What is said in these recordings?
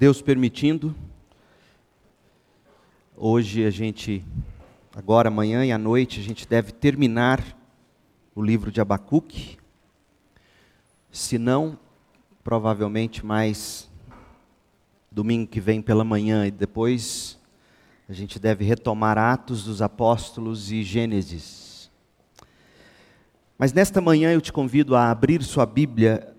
Deus permitindo, hoje a gente, agora, amanhã e à noite, a gente deve terminar o livro de Abacuque. Se não, provavelmente mais domingo que vem pela manhã e depois a gente deve retomar Atos dos Apóstolos e Gênesis. Mas nesta manhã eu te convido a abrir sua Bíblia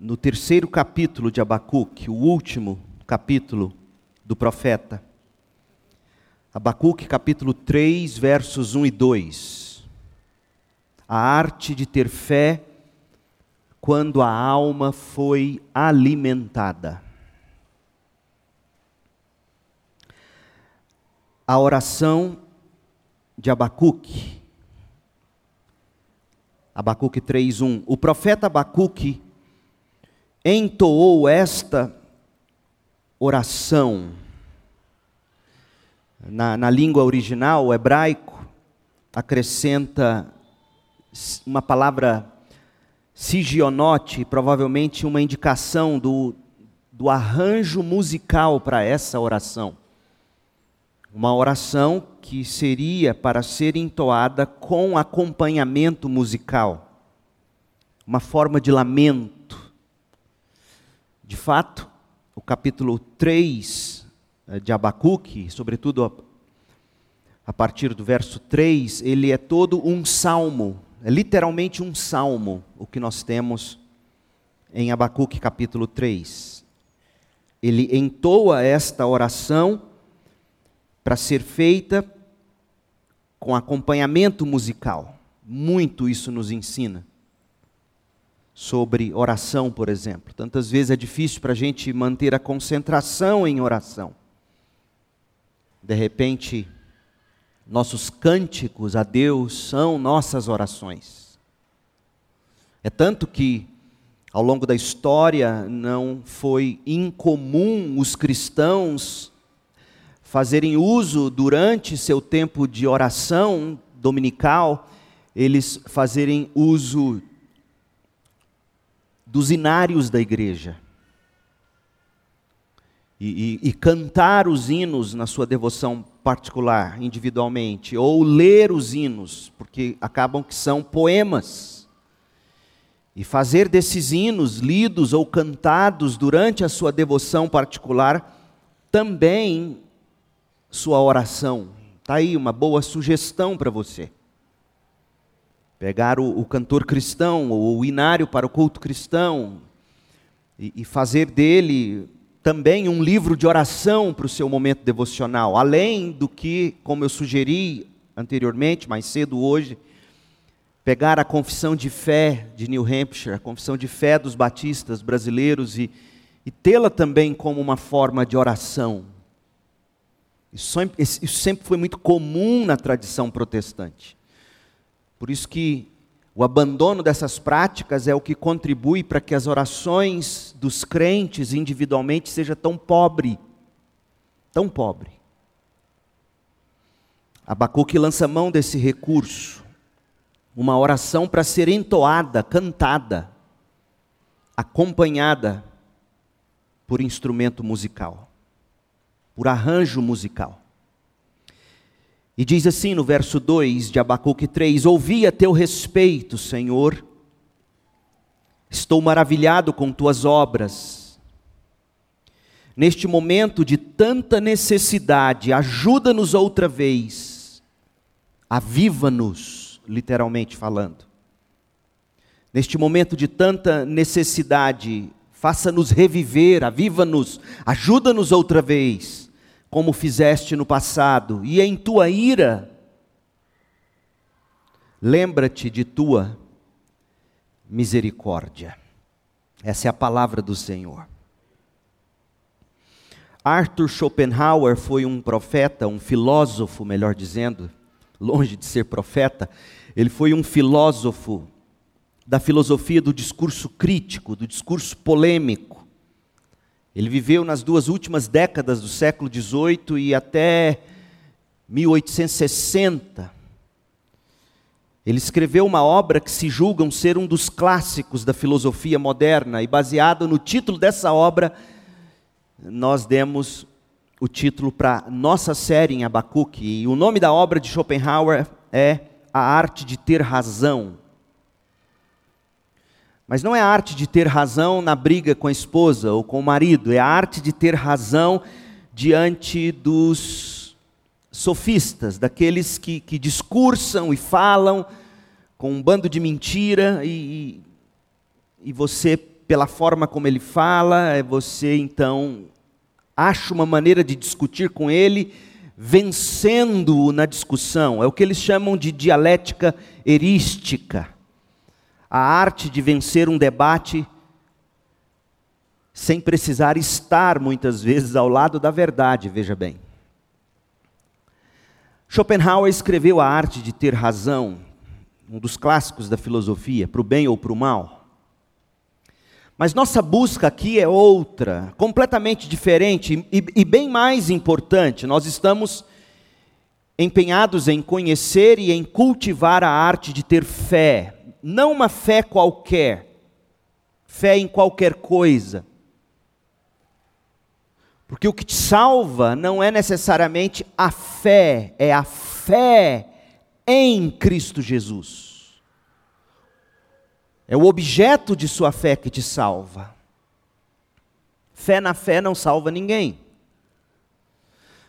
no terceiro capítulo de Abacuque, o último capítulo do profeta. Abacuque, capítulo 3, versos 1 e 2. A arte de ter fé quando a alma foi alimentada. A oração de Abacuque. Abacuque 3:1. O profeta Abacuque entoou esta oração. Na, na língua original, o hebraico, acrescenta uma palavra sigionote, provavelmente uma indicação do, do arranjo musical para essa oração. Uma oração que seria para ser entoada com acompanhamento musical, uma forma de lamento de fato, o capítulo 3 eh, de Abacuque, sobretudo a partir do verso 3, ele é todo um salmo, é literalmente um salmo, o que nós temos em Abacuque capítulo 3. Ele entoa esta oração para ser feita com acompanhamento musical. Muito isso nos ensina sobre oração, por exemplo. Tantas vezes é difícil para a gente manter a concentração em oração. De repente, nossos cânticos a Deus são nossas orações. É tanto que, ao longo da história, não foi incomum os cristãos fazerem uso, durante seu tempo de oração dominical, eles fazerem uso dos inários da igreja. E, e, e, cantar os hinos na sua devoção particular, individualmente, ou ler os hinos, porque acabam que são poemas. E fazer desses hinos lidos ou cantados durante a sua devoção particular também sua oração. Está aí uma boa sugestão para você. Pegar o, o cantor cristão, ou o inário para o culto cristão, e, e fazer dele também um livro de oração para o seu momento devocional, além do que, como eu sugeri anteriormente, mais cedo hoje, pegar a confissão de fé de New Hampshire, a confissão de fé dos batistas brasileiros e, e tê-la também como uma forma de oração. Isso, isso sempre foi muito comum na tradição protestante. Por isso que o abandono dessas práticas é o que contribui para que as orações dos crentes individualmente seja tão pobre, tão pobre. Abacuque lança mão desse recurso, uma oração para ser entoada, cantada, acompanhada por instrumento musical, por arranjo musical. E diz assim no verso 2 de Abacuque 3: Ouvi a teu respeito, Senhor, estou maravilhado com tuas obras. Neste momento de tanta necessidade, ajuda-nos outra vez, aviva-nos, literalmente falando. Neste momento de tanta necessidade, faça-nos reviver, aviva-nos, ajuda-nos outra vez como fizeste no passado, e em tua ira, lembra-te de tua misericórdia. Essa é a palavra do Senhor. Arthur Schopenhauer foi um profeta, um filósofo, melhor dizendo, longe de ser profeta, ele foi um filósofo da filosofia do discurso crítico, do discurso polêmico. Ele viveu nas duas últimas décadas do século XVIII e até 1860. Ele escreveu uma obra que se julgam ser um dos clássicos da filosofia moderna, e baseado no título dessa obra, nós demos o título para nossa série em Abacuque. E o nome da obra de Schopenhauer é A Arte de Ter Razão. Mas não é a arte de ter razão na briga com a esposa ou com o marido, é a arte de ter razão diante dos sofistas, daqueles que, que discursam e falam com um bando de mentira e, e você, pela forma como ele fala, é você então acha uma maneira de discutir com ele, vencendo-o na discussão. É o que eles chamam de dialética erística. A arte de vencer um debate sem precisar estar muitas vezes ao lado da verdade, veja bem. Schopenhauer escreveu A Arte de Ter Razão, um dos clássicos da filosofia, para o bem ou para o mal. Mas nossa busca aqui é outra, completamente diferente e, e, bem mais importante. Nós estamos empenhados em conhecer e em cultivar a arte de ter fé, não uma fé qualquer, fé em qualquer coisa. Porque o que te salva não é necessariamente a fé, é a fé em Cristo Jesus. É o objeto de sua fé que te salva. Fé na fé não salva ninguém.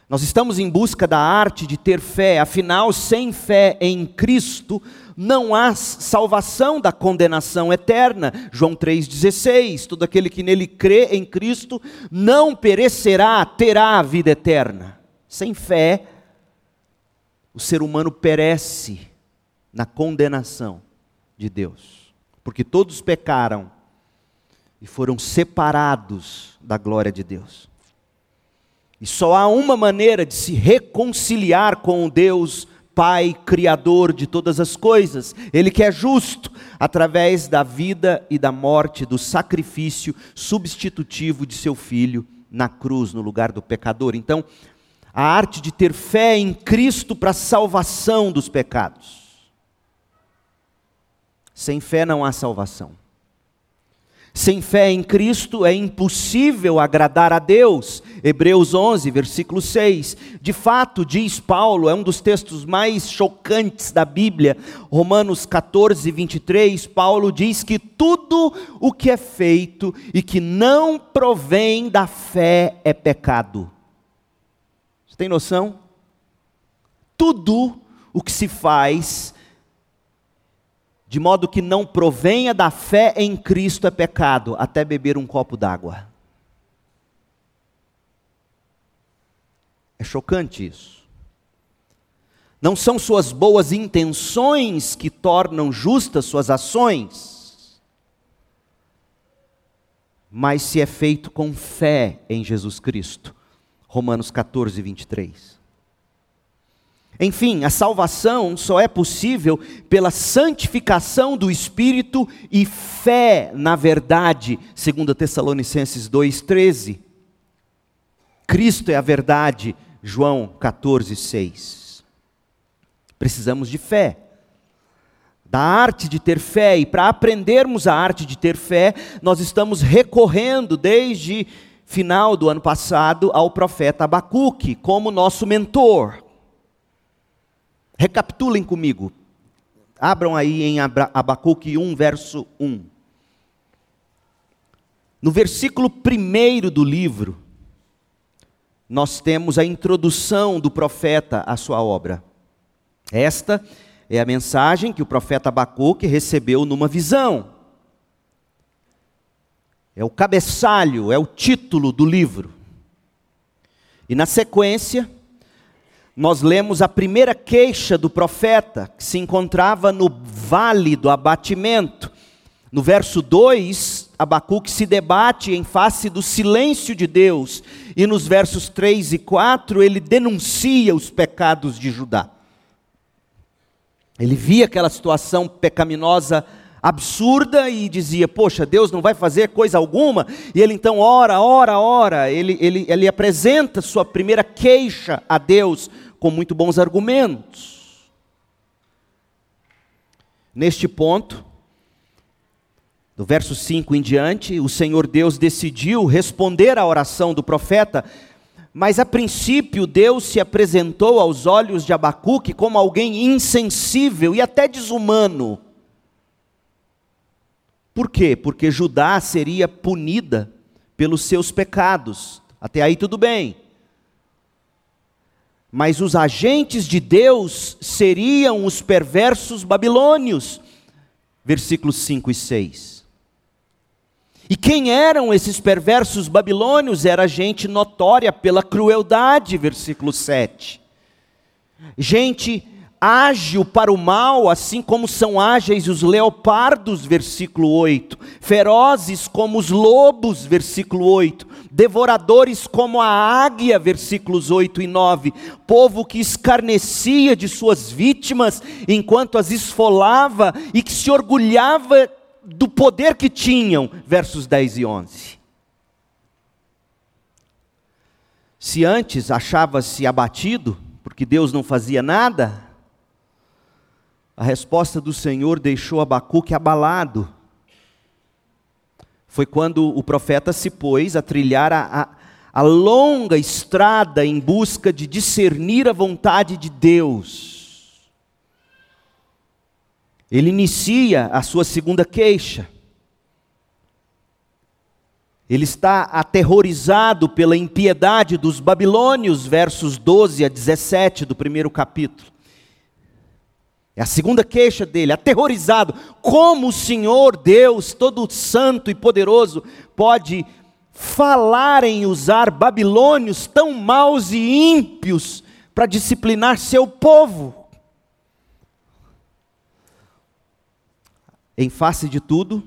Nós estamos em busca da arte de ter fé, afinal, sem fé em Cristo, não há salvação da condenação eterna. João 3,16: todo aquele que nele crê em Cristo não perecerá, terá a vida eterna. Sem fé, o ser humano perece na condenação de Deus porque todos pecaram e foram separados da glória de Deus. E só há uma maneira de se reconciliar com o Deus Pai, Criador de todas as coisas, Ele que é justo, através da vida e da morte, do sacrifício substitutivo de seu Filho na cruz, no lugar do pecador. Então, a arte de ter fé em Cristo para a salvação dos pecados. Sem fé não há salvação. Sem fé em Cristo é impossível agradar a Deus. Hebreus 11, versículo 6. De fato, diz Paulo, é um dos textos mais chocantes da Bíblia. Romanos 14, 23. Paulo diz que tudo o que é feito e que não provém da fé é pecado. Você tem noção? Tudo o que se faz de modo que não provenha da fé em Cristo é pecado, até beber um copo d'água. É chocante isso. Não são suas boas intenções que tornam justas suas ações, mas se é feito com fé em Jesus Cristo. Romanos 14, 23. Enfim, a salvação só é possível pela santificação do Espírito e fé na verdade, segundo Tessalonicenses 2:13. Cristo é a verdade, João 14:6. Precisamos de fé. Da arte de ter fé e para aprendermos a arte de ter fé, nós estamos recorrendo desde final do ano passado ao profeta Abacuque como nosso mentor. Recapitulem comigo. Abram aí em Abacuque 1, verso 1. No versículo 1 do livro, nós temos a introdução do profeta à sua obra. Esta é a mensagem que o profeta Abacuque recebeu numa visão. É o cabeçalho, é o título do livro. E na sequência, nós lemos a primeira queixa do profeta, que se encontrava no vale do abatimento. No verso 2, Abacuque se debate em face do silêncio de Deus, e nos versos 3 e 4, ele denuncia os pecados de Judá. Ele via aquela situação pecaminosa absurda e dizia: Poxa, Deus não vai fazer coisa alguma. E ele então ora, ora, ora. Ele, ele, ele apresenta sua primeira queixa a Deus com muito bons argumentos. Neste ponto, do verso 5 em diante, o Senhor Deus decidiu responder à oração do profeta, mas a princípio Deus se apresentou aos olhos de Abacuque como alguém insensível e até desumano. Por quê? Porque Judá seria punida pelos seus pecados. Até aí tudo bem. Mas os agentes de Deus seriam os perversos babilônios. Versículos 5 e 6. E quem eram esses perversos babilônios? Era gente notória pela crueldade, versículo 7. Gente ágil para o mal, assim como são ágeis os leopardos, versículo 8. Ferozes como os lobos, versículo 8. Devoradores como a águia, versículos 8 e 9. Povo que escarnecia de suas vítimas enquanto as esfolava e que se orgulhava do poder que tinham, versos 10 e 11. Se antes achava-se abatido, porque Deus não fazia nada, a resposta do Senhor deixou Abacuque abalado. Foi quando o profeta se pôs a trilhar a, a, a longa estrada em busca de discernir a vontade de Deus. Ele inicia a sua segunda queixa. Ele está aterrorizado pela impiedade dos babilônios, versos 12 a 17 do primeiro capítulo. É a segunda queixa dele, aterrorizado. Como o Senhor Deus, todo santo e poderoso, pode falar em usar babilônios tão maus e ímpios para disciplinar seu povo? Em face de tudo,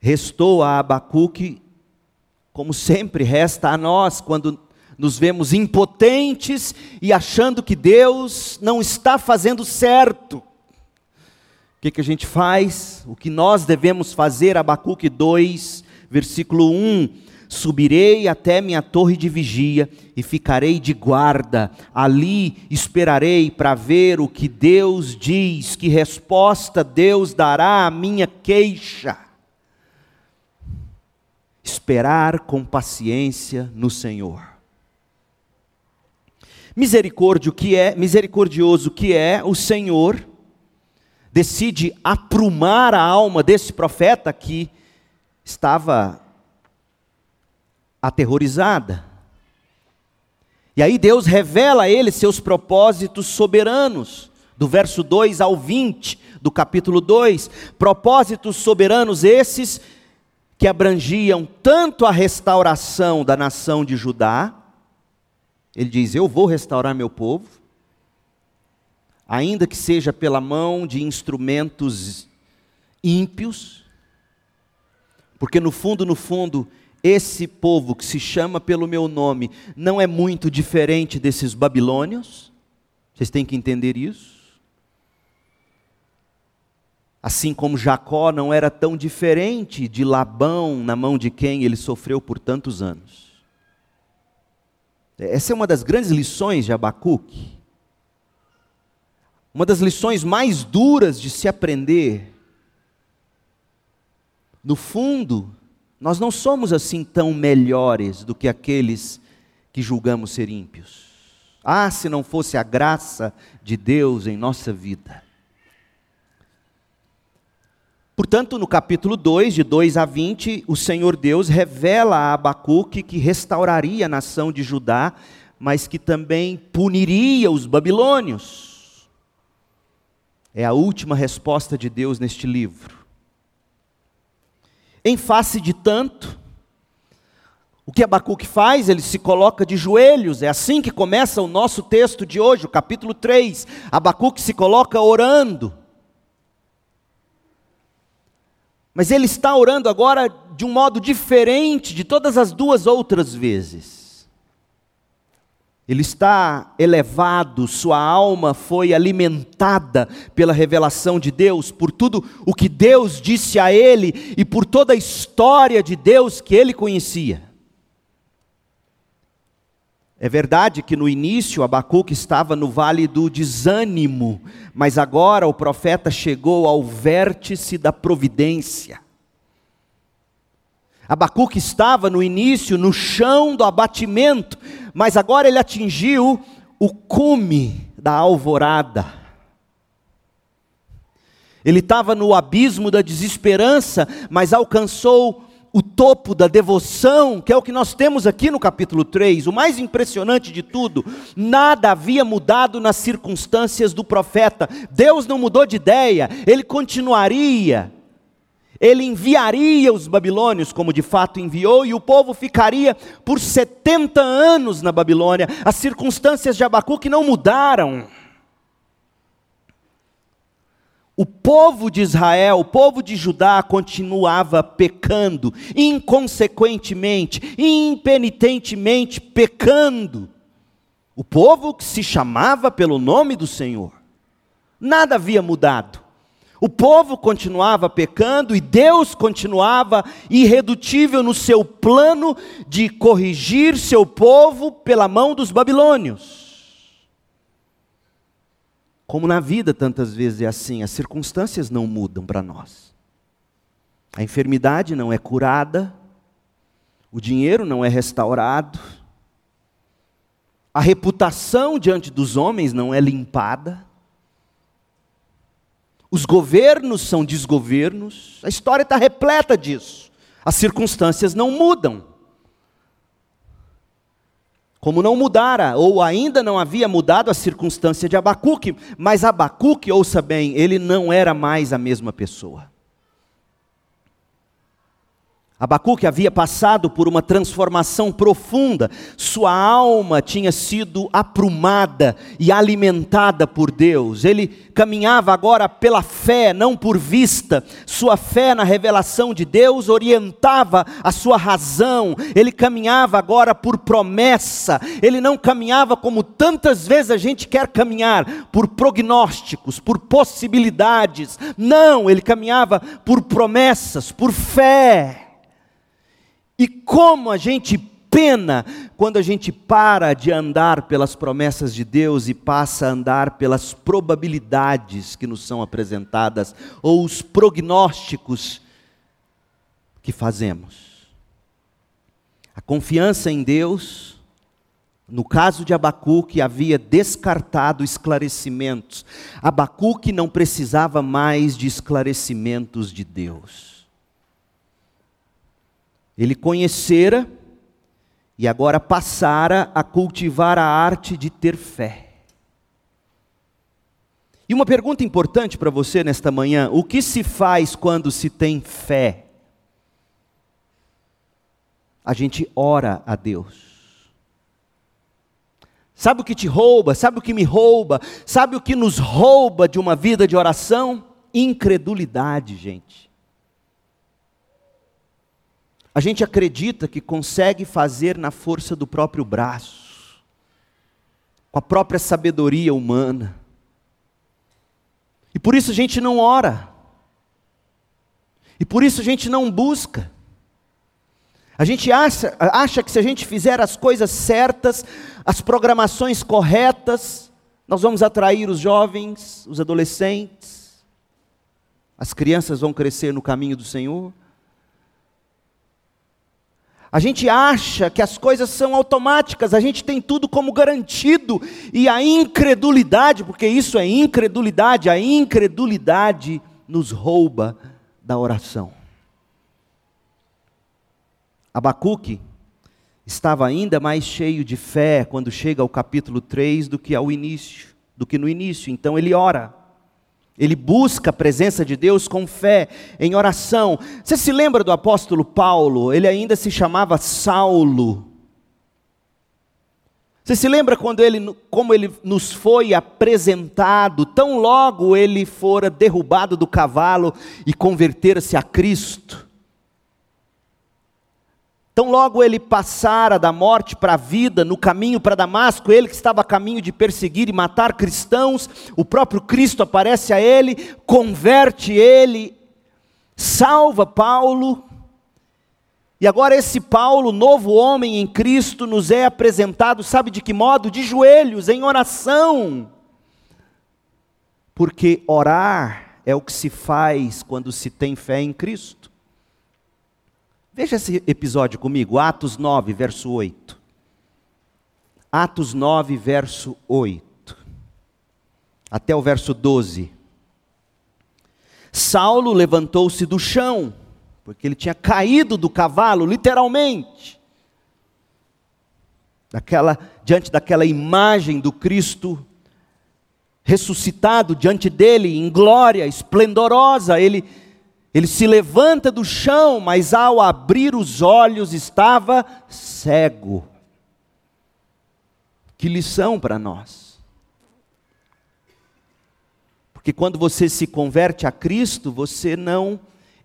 restou a Abacuque, como sempre resta a nós, quando nos vemos impotentes e achando que Deus não está fazendo certo. O que, que a gente faz? O que nós devemos fazer? Abacuque 2, versículo 1 Subirei até minha torre de vigia e ficarei de guarda. Ali esperarei para ver o que Deus diz, que resposta Deus dará à minha queixa. Esperar com paciência no Senhor. Misericórdio que é, misericordioso que é o Senhor, decide aprumar a alma desse profeta que estava aterrorizada. E aí Deus revela a ele seus propósitos soberanos, do verso 2 ao 20 do capítulo 2. Propósitos soberanos esses que abrangiam tanto a restauração da nação de Judá, ele diz: Eu vou restaurar meu povo, ainda que seja pela mão de instrumentos ímpios, porque no fundo, no fundo, esse povo que se chama pelo meu nome não é muito diferente desses babilônios. Vocês têm que entender isso. Assim como Jacó não era tão diferente de Labão, na mão de quem ele sofreu por tantos anos. Essa é uma das grandes lições de Abacuque. Uma das lições mais duras de se aprender. No fundo, nós não somos assim tão melhores do que aqueles que julgamos ser ímpios. Ah, se não fosse a graça de Deus em nossa vida. Portanto, no capítulo 2, de 2 a 20, o Senhor Deus revela a Abacuque que restauraria a nação de Judá, mas que também puniria os babilônios. É a última resposta de Deus neste livro. Em face de tanto, o que Abacuque faz? Ele se coloca de joelhos, é assim que começa o nosso texto de hoje, o capítulo 3. Abacuque se coloca orando. Mas ele está orando agora de um modo diferente de todas as duas outras vezes ele está elevado, sua alma foi alimentada pela revelação de Deus, por tudo o que Deus disse a ele e por toda a história de Deus que ele conhecia. É verdade que no início Abacuque estava no vale do desânimo, mas agora o profeta chegou ao vértice da providência. Abacuque estava no início, no chão do abatimento, mas agora ele atingiu o cume da alvorada. Ele estava no abismo da desesperança, mas alcançou o topo da devoção, que é o que nós temos aqui no capítulo 3, o mais impressionante de tudo, nada havia mudado nas circunstâncias do profeta, Deus não mudou de ideia, ele continuaria, ele enviaria os babilônios, como de fato enviou, e o povo ficaria por 70 anos na Babilônia, as circunstâncias de Abacuque não mudaram. O povo de Israel, o povo de Judá continuava pecando, inconsequentemente, impenitentemente pecando. O povo que se chamava pelo nome do Senhor. Nada havia mudado. O povo continuava pecando e Deus continuava irredutível no seu plano de corrigir seu povo pela mão dos babilônios. Como na vida tantas vezes é assim, as circunstâncias não mudam para nós. A enfermidade não é curada, o dinheiro não é restaurado, a reputação diante dos homens não é limpada, os governos são desgovernos, a história está repleta disso. As circunstâncias não mudam. Como não mudara, ou ainda não havia mudado a circunstância de Abacuque, mas Abacuque, ouça bem, ele não era mais a mesma pessoa. Abacuque havia passado por uma transformação profunda, sua alma tinha sido aprumada e alimentada por Deus. Ele caminhava agora pela fé, não por vista. Sua fé na revelação de Deus orientava a sua razão. Ele caminhava agora por promessa. Ele não caminhava como tantas vezes a gente quer caminhar, por prognósticos, por possibilidades. Não, ele caminhava por promessas, por fé. E como a gente pena quando a gente para de andar pelas promessas de Deus e passa a andar pelas probabilidades que nos são apresentadas ou os prognósticos que fazemos. A confiança em Deus, no caso de Abacuque, havia descartado esclarecimentos. Abacuque não precisava mais de esclarecimentos de Deus. Ele conhecera e agora passara a cultivar a arte de ter fé. E uma pergunta importante para você nesta manhã: o que se faz quando se tem fé? A gente ora a Deus. Sabe o que te rouba? Sabe o que me rouba? Sabe o que nos rouba de uma vida de oração? Incredulidade, gente. A gente acredita que consegue fazer na força do próprio braço, com a própria sabedoria humana. E por isso a gente não ora. E por isso a gente não busca. A gente acha, acha que se a gente fizer as coisas certas, as programações corretas, nós vamos atrair os jovens, os adolescentes, as crianças vão crescer no caminho do Senhor. A gente acha que as coisas são automáticas, a gente tem tudo como garantido, e a incredulidade, porque isso é incredulidade, a incredulidade nos rouba da oração. Abacuque estava ainda mais cheio de fé quando chega ao capítulo 3 do que ao início, do que no início, então ele ora. Ele busca a presença de Deus com fé, em oração. Você se lembra do apóstolo Paulo? Ele ainda se chamava Saulo. Você se lembra quando ele, como ele nos foi apresentado, tão logo ele fora derrubado do cavalo e converter-se a Cristo? Então, logo ele passara da morte para a vida, no caminho para Damasco, ele que estava a caminho de perseguir e matar cristãos, o próprio Cristo aparece a ele, converte ele, salva Paulo. E agora, esse Paulo, novo homem em Cristo, nos é apresentado, sabe de que modo? De joelhos, em oração. Porque orar é o que se faz quando se tem fé em Cristo. Veja esse episódio comigo, Atos 9, verso 8. Atos 9, verso 8. Até o verso 12. Saulo levantou-se do chão, porque ele tinha caído do cavalo, literalmente. Daquela, diante daquela imagem do Cristo ressuscitado diante dele em glória esplendorosa, ele ele se levanta do chão, mas ao abrir os olhos estava cego. Que lição para nós. Porque quando você se converte a Cristo, você não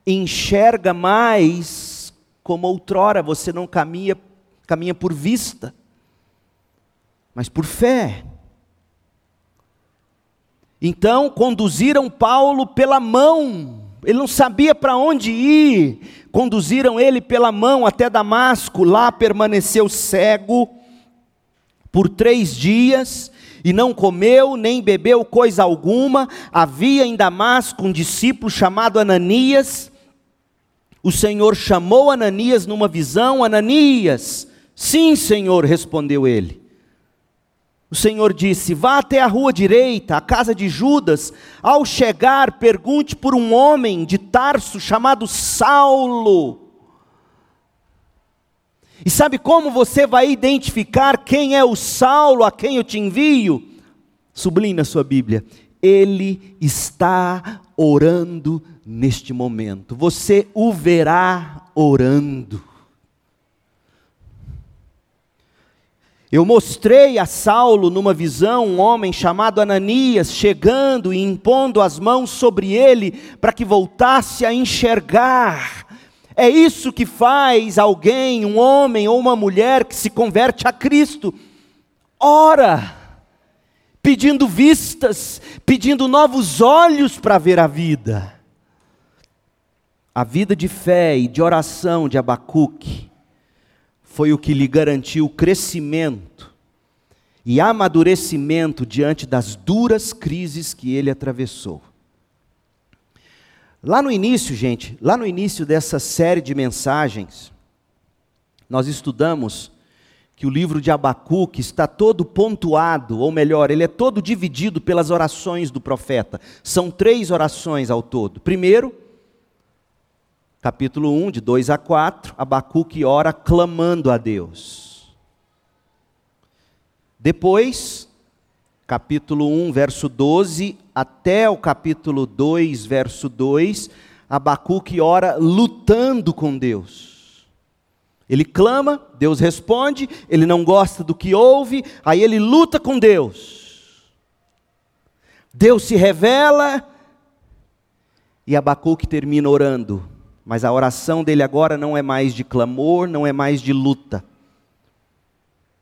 enxerga mais como outrora, você não caminha, caminha por vista, mas por fé. Então conduziram Paulo pela mão ele não sabia para onde ir. Conduziram ele pela mão até Damasco, lá permaneceu cego por três dias e não comeu nem bebeu coisa alguma. Havia em Damasco um discípulo chamado Ananias. O Senhor chamou Ananias numa visão: Ananias, sim, Senhor, respondeu ele. O Senhor disse: Vá até a rua direita, a casa de Judas. Ao chegar, pergunte por um homem de Tarso chamado Saulo. E sabe como você vai identificar quem é o Saulo a quem eu te envio? Sublinhe a sua Bíblia. Ele está orando neste momento. Você o verá orando. Eu mostrei a Saulo numa visão um homem chamado Ananias chegando e impondo as mãos sobre ele para que voltasse a enxergar. É isso que faz alguém, um homem ou uma mulher que se converte a Cristo. Ora, pedindo vistas, pedindo novos olhos para ver a vida. A vida de fé e de oração de Abacuque foi o que lhe garantiu crescimento e amadurecimento diante das duras crises que ele atravessou. Lá no início, gente, lá no início dessa série de mensagens, nós estudamos que o livro de Abacuque está todo pontuado, ou melhor, ele é todo dividido pelas orações do profeta. São três orações ao todo. Primeiro, capítulo 1, de 2 a 4, Abacuque ora clamando a Deus. Depois, capítulo 1, verso 12, até o capítulo 2, verso 2, Abacuque ora lutando com Deus. Ele clama, Deus responde, ele não gosta do que ouve, aí ele luta com Deus. Deus se revela e Abacuque termina orando mas a oração dele agora não é mais de clamor, não é mais de luta.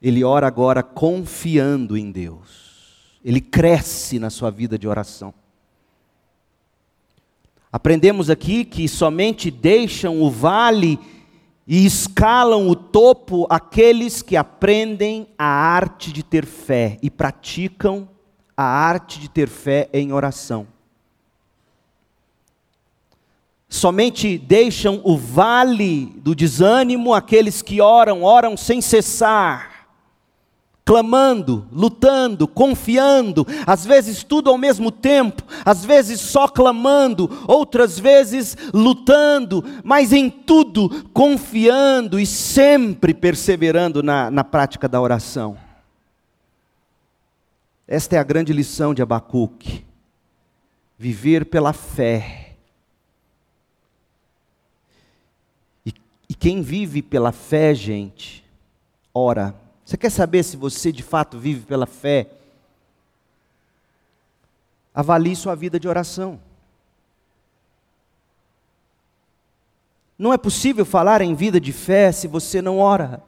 Ele ora agora confiando em Deus. Ele cresce na sua vida de oração. Aprendemos aqui que somente deixam o vale e escalam o topo aqueles que aprendem a arte de ter fé e praticam a arte de ter fé em oração somente deixam o vale do desânimo aqueles que oram, oram sem cessar, clamando, lutando, confiando, às vezes tudo ao mesmo tempo, às vezes só clamando, outras vezes lutando, mas em tudo confiando e sempre perseverando na, na prática da oração. Esta é a grande lição de Abacuque. Viver pela fé E quem vive pela fé, gente, ora. Você quer saber se você de fato vive pela fé? Avalie sua vida de oração. Não é possível falar em vida de fé se você não ora.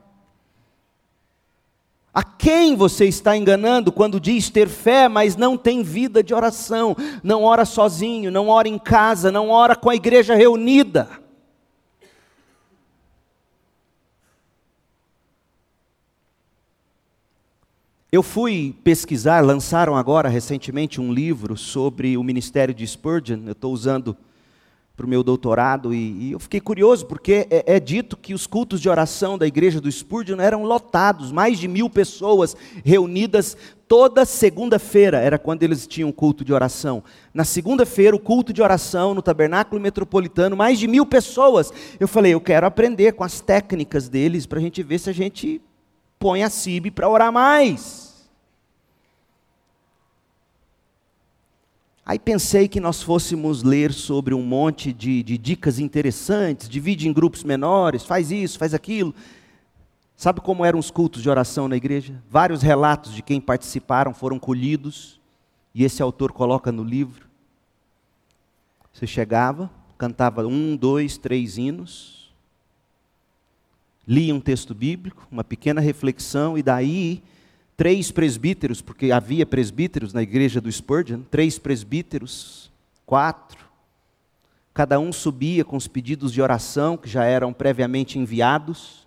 A quem você está enganando quando diz ter fé, mas não tem vida de oração? Não ora sozinho, não ora em casa, não ora com a igreja reunida. Eu fui pesquisar, lançaram agora recentemente um livro sobre o ministério de Spurgeon. Eu estou usando para o meu doutorado e, e, eu fiquei curioso porque é, é, dito que os cultos de oração da igreja do Spurgeon eram lotados, mais de mil pessoas reunidas toda segunda-feira, era quando eles tinham culto de oração. Na segunda-feira, o culto de oração no tabernáculo metropolitano, mais de mil pessoas. Eu falei, eu quero aprender com as técnicas deles para a gente ver se a gente põe a CIB para orar mais. Aí pensei que nós fôssemos ler sobre um monte de, de, dicas interessantes, divide em grupos menores, faz isso, faz aquilo. Sabe como eram os cultos de oração na igreja? Vários relatos de quem participaram foram colhidos, e esse autor coloca no livro. Você chegava, cantava um, dois, três hinos, lia um texto bíblico, uma pequena reflexão, e daí três presbíteros, porque havia presbíteros na igreja do Spurgeon, três presbíteros, quatro. Cada um subia com os pedidos de oração que já eram previamente enviados.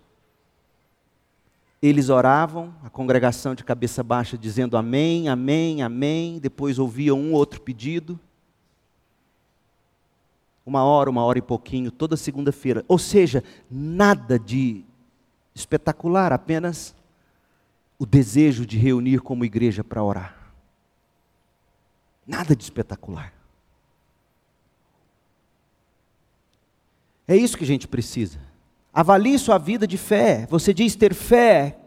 Eles oravam, a congregação de cabeça baixa dizendo amém, amém, amém. Depois ouvia um outro pedido. Uma hora, uma hora e pouquinho, toda segunda-feira. Ou seja, nada de espetacular, apenas o desejo de reunir como igreja para orar. Nada de espetacular. É isso que a gente precisa. Avalie sua vida de fé. Você diz ter fé.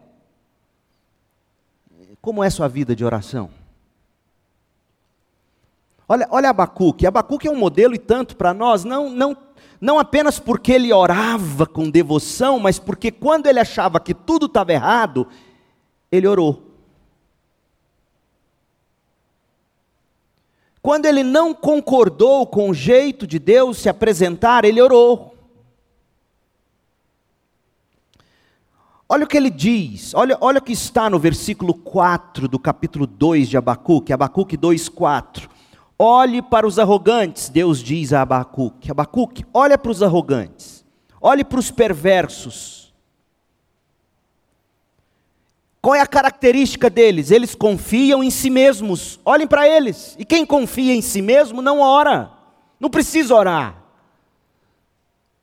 Como é sua vida de oração? Olha, olha Abacuque. Abacuque é um modelo e tanto para nós, não, não, não apenas porque ele orava com devoção, mas porque quando ele achava que tudo estava errado, ele orou. Quando ele não concordou com o jeito de Deus se apresentar, ele orou. Olha o que ele diz, olha, olha o que está no versículo 4 do capítulo 2 de Abacuque, Abacuque 2, 4. Olhe para os arrogantes, Deus diz a Abacuque. Abacuque, olha para os arrogantes, olhe para os perversos qual é a característica deles? Eles confiam em si mesmos. Olhem para eles. E quem confia em si mesmo não ora. Não precisa orar.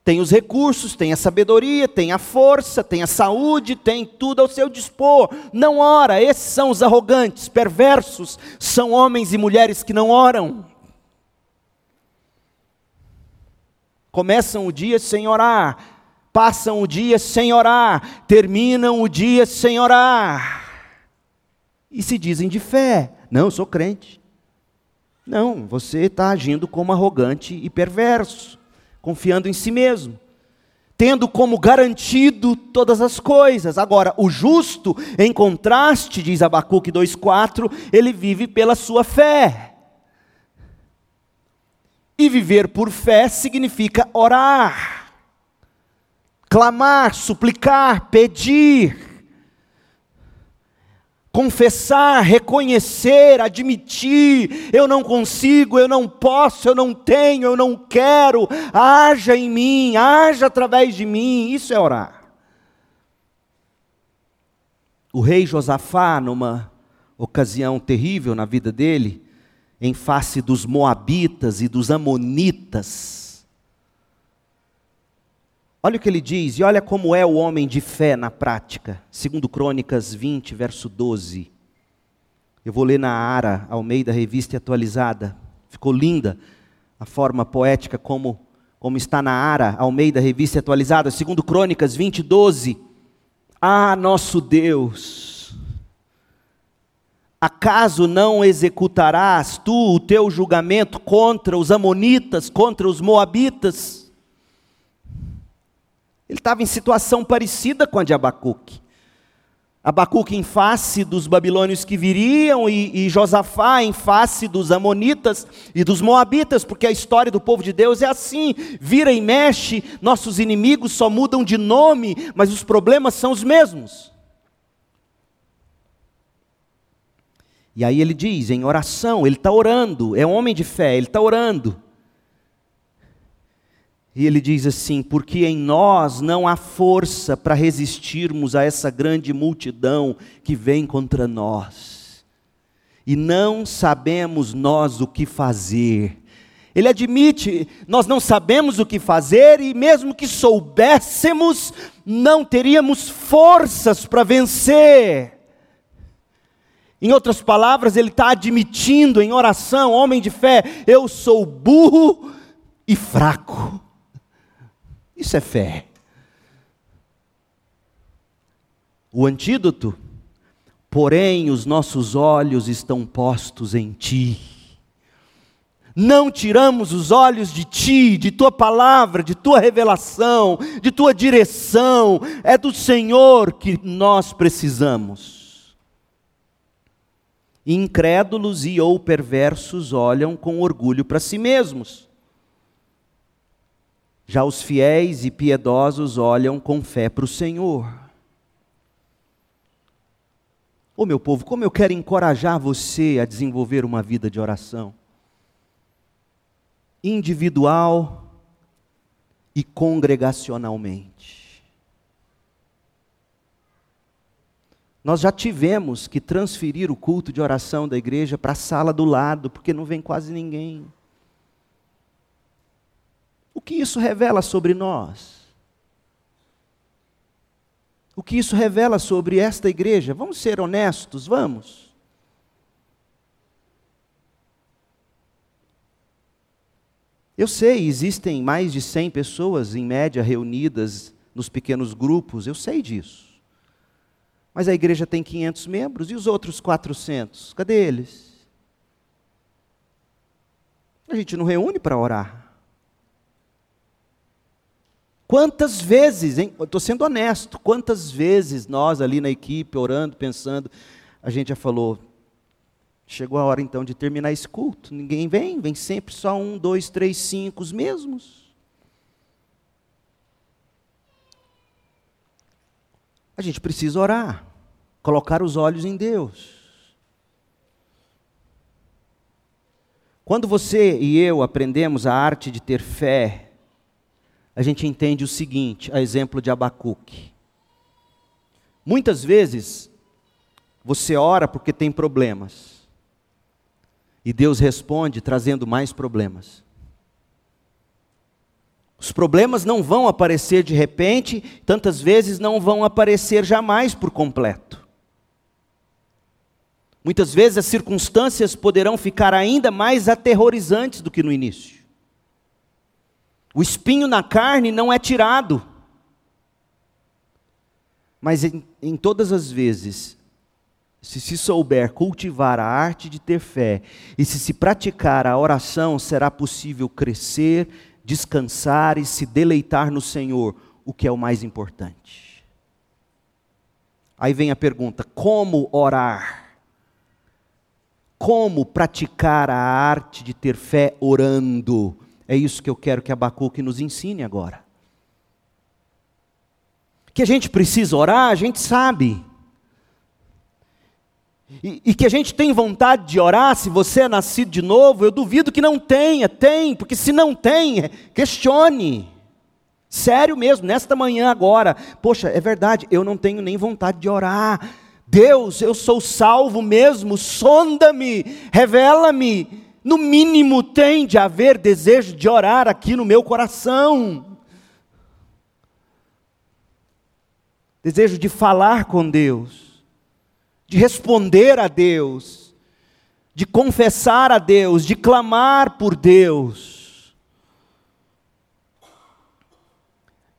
Tem os recursos, tem a sabedoria, tem a força, tem a saúde, tem tudo ao seu dispor. Não ora. Esses são os arrogantes, perversos. São homens e mulheres que não oram. Começam o dia sem orar passam o dia sem orar, terminam o dia sem orar, e se dizem de fé: Não, eu sou crente. Não, você está agindo como arrogante e perverso, confiando em si mesmo, tendo como garantido todas as coisas. Agora, o justo, em contraste, diz Abacuque 2,4, ele vive pela sua fé. E viver por fé significa orar clamar, suplicar, pedir, confessar, reconhecer, admitir: eu não consigo, eu não posso, eu não tenho, eu não quero, haja em mim, haja através de mim. Isso é orar. O rei Josafá, numa ocasião terrível na vida dele, em face dos Moabitas e dos Amonitas, Olha o que ele diz, e olha como é o homem de fé na prática. Segundo Crônicas 20, verso 12. Eu vou ler na Ara, Almeida Revista Atualizada. Ficou linda a forma poética como, como está na Ara, Almeida Revista Atualizada. Segundo Crônicas 20, 12. Ah, nosso Deus, acaso não executarás tu o teu julgamento contra os amonitas, contra os moabitas? Ele estava em situação parecida com a de Abacuque. Abacuque em face dos babilônios que viriam e, e, Josafá em face dos amonitas e dos moabitas, porque a história do povo de Deus é assim, vira e mexe, nossos inimigos só mudam de nome, mas os problemas são os mesmos. E aí ele diz, em oração, ele está orando, é um homem de fé, ele está orando. E ele diz assim: porque em nós não há força para resistirmos a essa grande multidão que vem contra nós, e não sabemos nós o que fazer. Ele admite, nós não sabemos o que fazer e mesmo que soubéssemos, não teríamos forças para vencer. Em outras palavras, ele está admitindo em oração, homem de fé, eu sou burro e fraco. Isso é fé. O antídoto, porém, os nossos olhos estão postos em Ti. Não tiramos os olhos de Ti, de Tua palavra, de Tua revelação, de Tua direção, é do Senhor que nós precisamos. Incrédulos e ou perversos olham com orgulho para si mesmos. Já os fiéis e piedosos olham com fé para o Senhor. Ô oh, meu povo, como eu quero encorajar você a desenvolver uma vida de oração individual e congregacionalmente. Nós já tivemos que transferir o culto de oração da igreja para a sala do lado, porque não vem quase ninguém. O que isso revela sobre nós? o que isso revela sobre esta igreja. Vamos ser honestos, vamos. Eu sei, existem mais de 100 pessoas em média reunidas nos pequenos grupos, eu sei disso. Mas a igreja tem 500 membros e os outros 400, cadê eles? A gente não reúne para orar. Quantas vezes, estou sendo honesto, quantas vezes nós ali na equipe, orando, pensando, a gente já falou, chegou a hora então de terminar esse culto. Ninguém vem, vem sempre só um, dois, três, cinco, os mesmos. A gente precisa orar, colocar os olhos em Deus. Quando você e eu aprendemos a arte de ter fé, a gente entende o seguinte, a exemplo de Abacuque. Muitas vezes, você ora porque tem problemas, e Deus responde trazendo mais problemas. Os problemas não vão aparecer de repente, tantas vezes não vão aparecer jamais por completo. Muitas vezes as circunstâncias poderão ficar ainda mais aterrorizantes do que no início. O espinho na carne não é tirado. Mas em, em, todas as vezes, se se souber cultivar a arte de ter fé e se se praticar a oração, será possível crescer, descansar e se deleitar no Senhor, o que é o mais importante. Aí vem a pergunta: como orar? Como praticar a arte de ter fé orando? É isso que eu quero que Abacuque nos ensine agora. Que a gente precisa orar, a gente sabe. E, e, que a gente tem vontade de orar, se você é nascido de novo, eu duvido que não tenha, tem, porque se não tem, questione. Sério mesmo, nesta manhã agora, poxa, é verdade, eu não tenho nem vontade de orar. Deus, eu sou salvo mesmo, sonda-me, revela-me no mínimo tem de haver desejo de orar aqui no meu coração. Desejo de falar com Deus, de responder a Deus, de confessar a Deus, de clamar por Deus.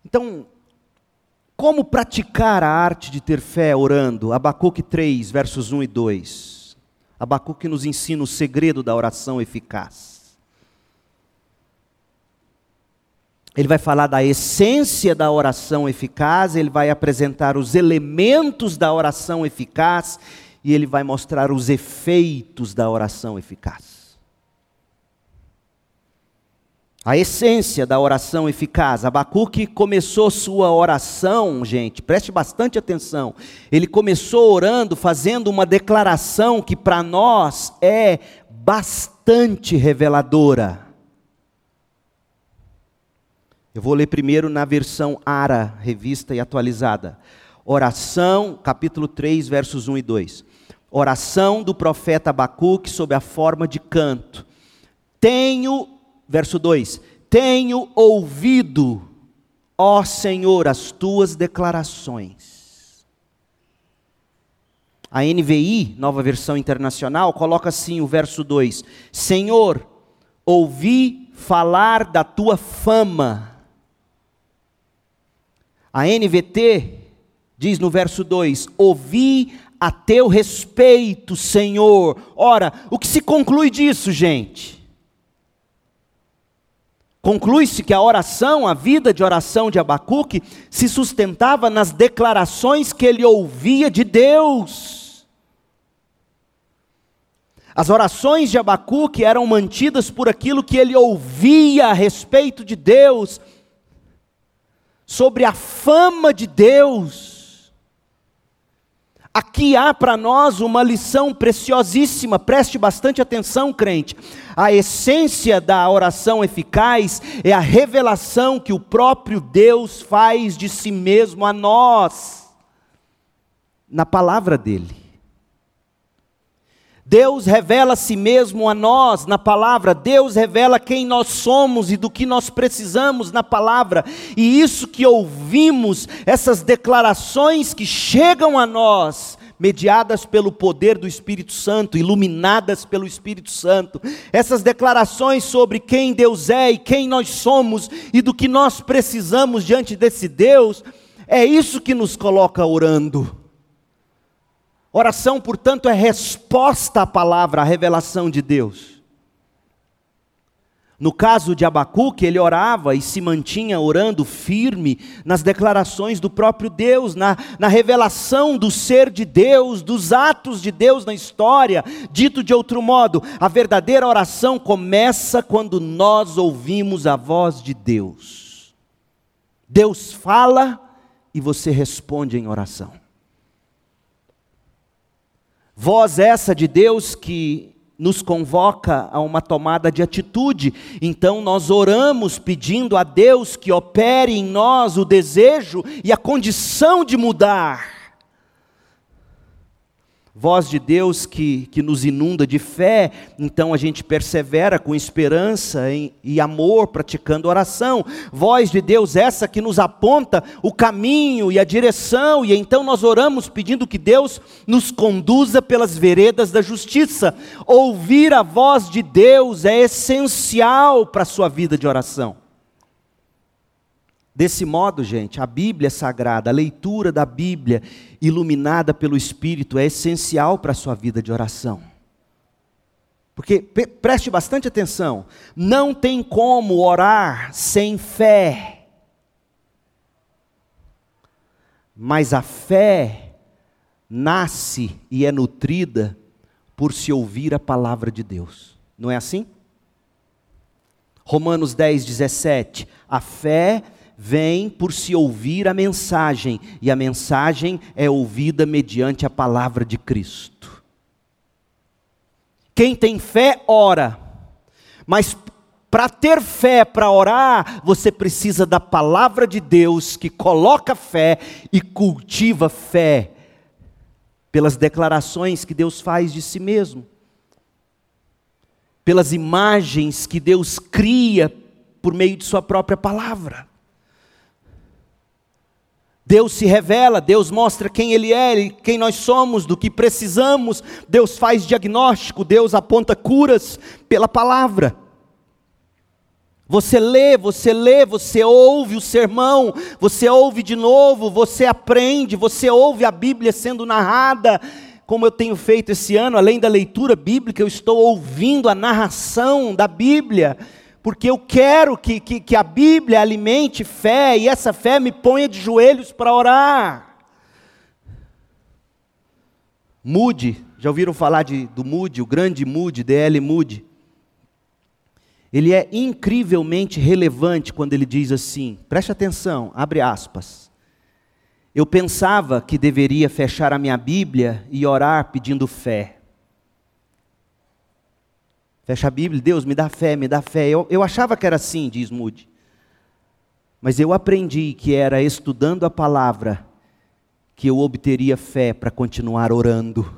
Então, como praticar a arte de ter fé orando? Abacuque 3, versos 1 e 2. Abacuque nos ensina o segredo da oração eficaz. Ele vai falar da essência da oração eficaz, ele vai apresentar os elementos da oração eficaz e ele vai mostrar os efeitos da oração eficaz. A essência da oração eficaz. Abacuque começou sua oração, gente, preste bastante atenção. Ele começou orando, fazendo uma declaração que para nós é bastante reveladora. Eu vou ler primeiro na versão ARA, revista e atualizada. Oração, capítulo 3, versos 1 e 2. Oração do profeta Abacuque sob a forma de canto. Tenho verso 2: Tenho ouvido, ó Senhor, as tuas declarações. A NVI, nova versão internacional, coloca assim o verso 2: Senhor, ouvi falar da tua fama. A NVT diz no verso 2: Ouvi a teu respeito, Senhor. Ora, o que se conclui disso, gente? Conclui-se que a oração, a vida de oração de Abacuque, se sustentava nas declarações que ele ouvia de Deus. As orações de Abacuque eram mantidas por aquilo que ele ouvia a respeito de Deus, sobre a fama de Deus. Aqui há para nós uma lição preciosíssima, preste bastante atenção, crente. A essência da oração eficaz é a revelação que o próprio Deus faz de si mesmo a nós, na palavra dEle. Deus revela a si mesmo a nós na palavra, Deus revela quem nós somos e do que nós precisamos na palavra, e isso que ouvimos, essas declarações que chegam a nós, mediadas pelo poder do Espírito Santo, iluminadas pelo Espírito Santo, essas declarações sobre quem Deus é e quem nós somos e do que nós precisamos diante desse Deus, é isso que nos coloca orando. Oração, portanto, é resposta à palavra, à revelação de Deus. No caso de Abacuque, ele orava e se mantinha orando firme nas declarações do próprio Deus, na, na revelação do ser de Deus, dos atos de Deus na história. Dito de outro modo, a verdadeira oração começa quando nós ouvimos a voz de Deus. Deus fala e você responde em oração. Voz essa de Deus que nos convoca a uma tomada de atitude. Então nós oramos pedindo a Deus que opere em nós o desejo e a condição de mudar voz de Deus que, que nos inunda de fé, então a gente persevera com esperança em, e amor, praticando oração. Voz de Deus essa que nos aponta o caminho e a direção, e então nós oramos pedindo que Deus nos conduza pelas veredas da justiça. Ouvir a voz de Deus é essencial para a sua vida de oração. Desse modo, gente, a Bíblia Sagrada, a leitura da Bíblia iluminada pelo Espírito é essencial para a sua vida de oração. Porque, preste bastante atenção, não tem como orar sem fé. Mas a fé nasce e é nutrida por se ouvir a palavra de Deus. Não é assim? Romanos 10, 17. A fé vem por se ouvir a mensagem, e a mensagem é ouvida mediante a palavra de Cristo. Quem tem fé, ora, mas para ter fé, para orar, você precisa da palavra de Deus que coloca fé e cultiva fé, pelas declarações que Deus faz de si mesmo, pelas imagens que Deus cria por meio de Sua própria palavra. Deus se revela, Deus mostra quem Ele é, quem nós somos, do que precisamos. Deus faz diagnóstico, Deus aponta curas pela palavra. Você lê, você lê, você ouve o sermão, você ouve de novo, você aprende, você ouve a Bíblia sendo narrada. Como eu tenho feito esse ano, além da leitura bíblica, eu estou ouvindo a narração da Bíblia porque eu quero que, que, que, a Bíblia alimente fé e essa fé me ponha de joelhos para orar. Moody, já ouviram falar de, do Moody, o grande Moody, D.L. Moody? Ele é incrivelmente relevante quando ele diz assim, preste atenção, abre aspas. Eu pensava que deveria fechar a minha Bíblia e orar pedindo fé. Fecha a Bíblia, Deus me dá fé, me dá fé. Eu, eu achava que era assim, diz Moody. Mas eu aprendi que era estudando a palavra que eu obteria fé para continuar orando.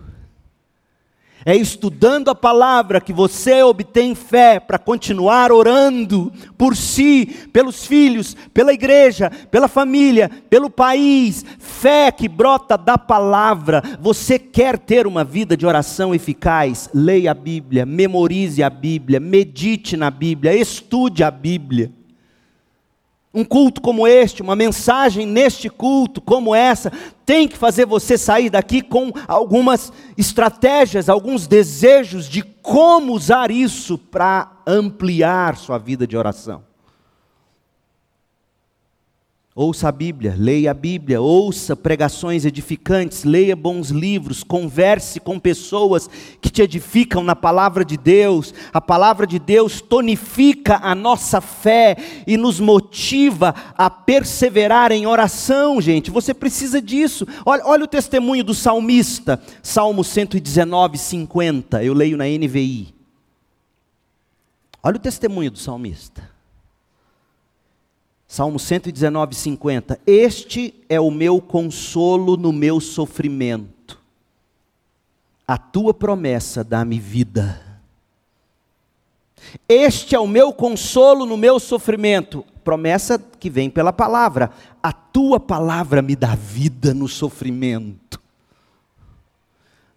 É estudando a palavra que você obtém fé para continuar orando por si, pelos filhos, pela igreja, pela família, pelo país. Fé que brota da palavra. Você quer ter uma vida de oração eficaz? Leia a Bíblia, memorize a Bíblia, medite na Bíblia, estude a Bíblia. Um culto como este, uma mensagem neste culto como essa, tem que fazer você sair daqui com algumas estratégias, alguns desejos de como usar isso para ampliar sua vida de oração. Ouça a Bíblia, leia a Bíblia, ouça pregações edificantes, leia bons livros, converse com pessoas que te edificam na palavra de Deus. A palavra de Deus tonifica a nossa fé e nos motiva a perseverar em oração, gente. Você precisa disso. Olha, olha o testemunho do salmista, Salmo 119, 50. Eu leio na NVI. Olha o testemunho do salmista. Salmo 119, 50. Este é o meu consolo no meu sofrimento. A tua promessa dá-me vida. Este é o meu consolo no meu sofrimento. Promessa que vem pela palavra. A tua palavra me dá vida no sofrimento.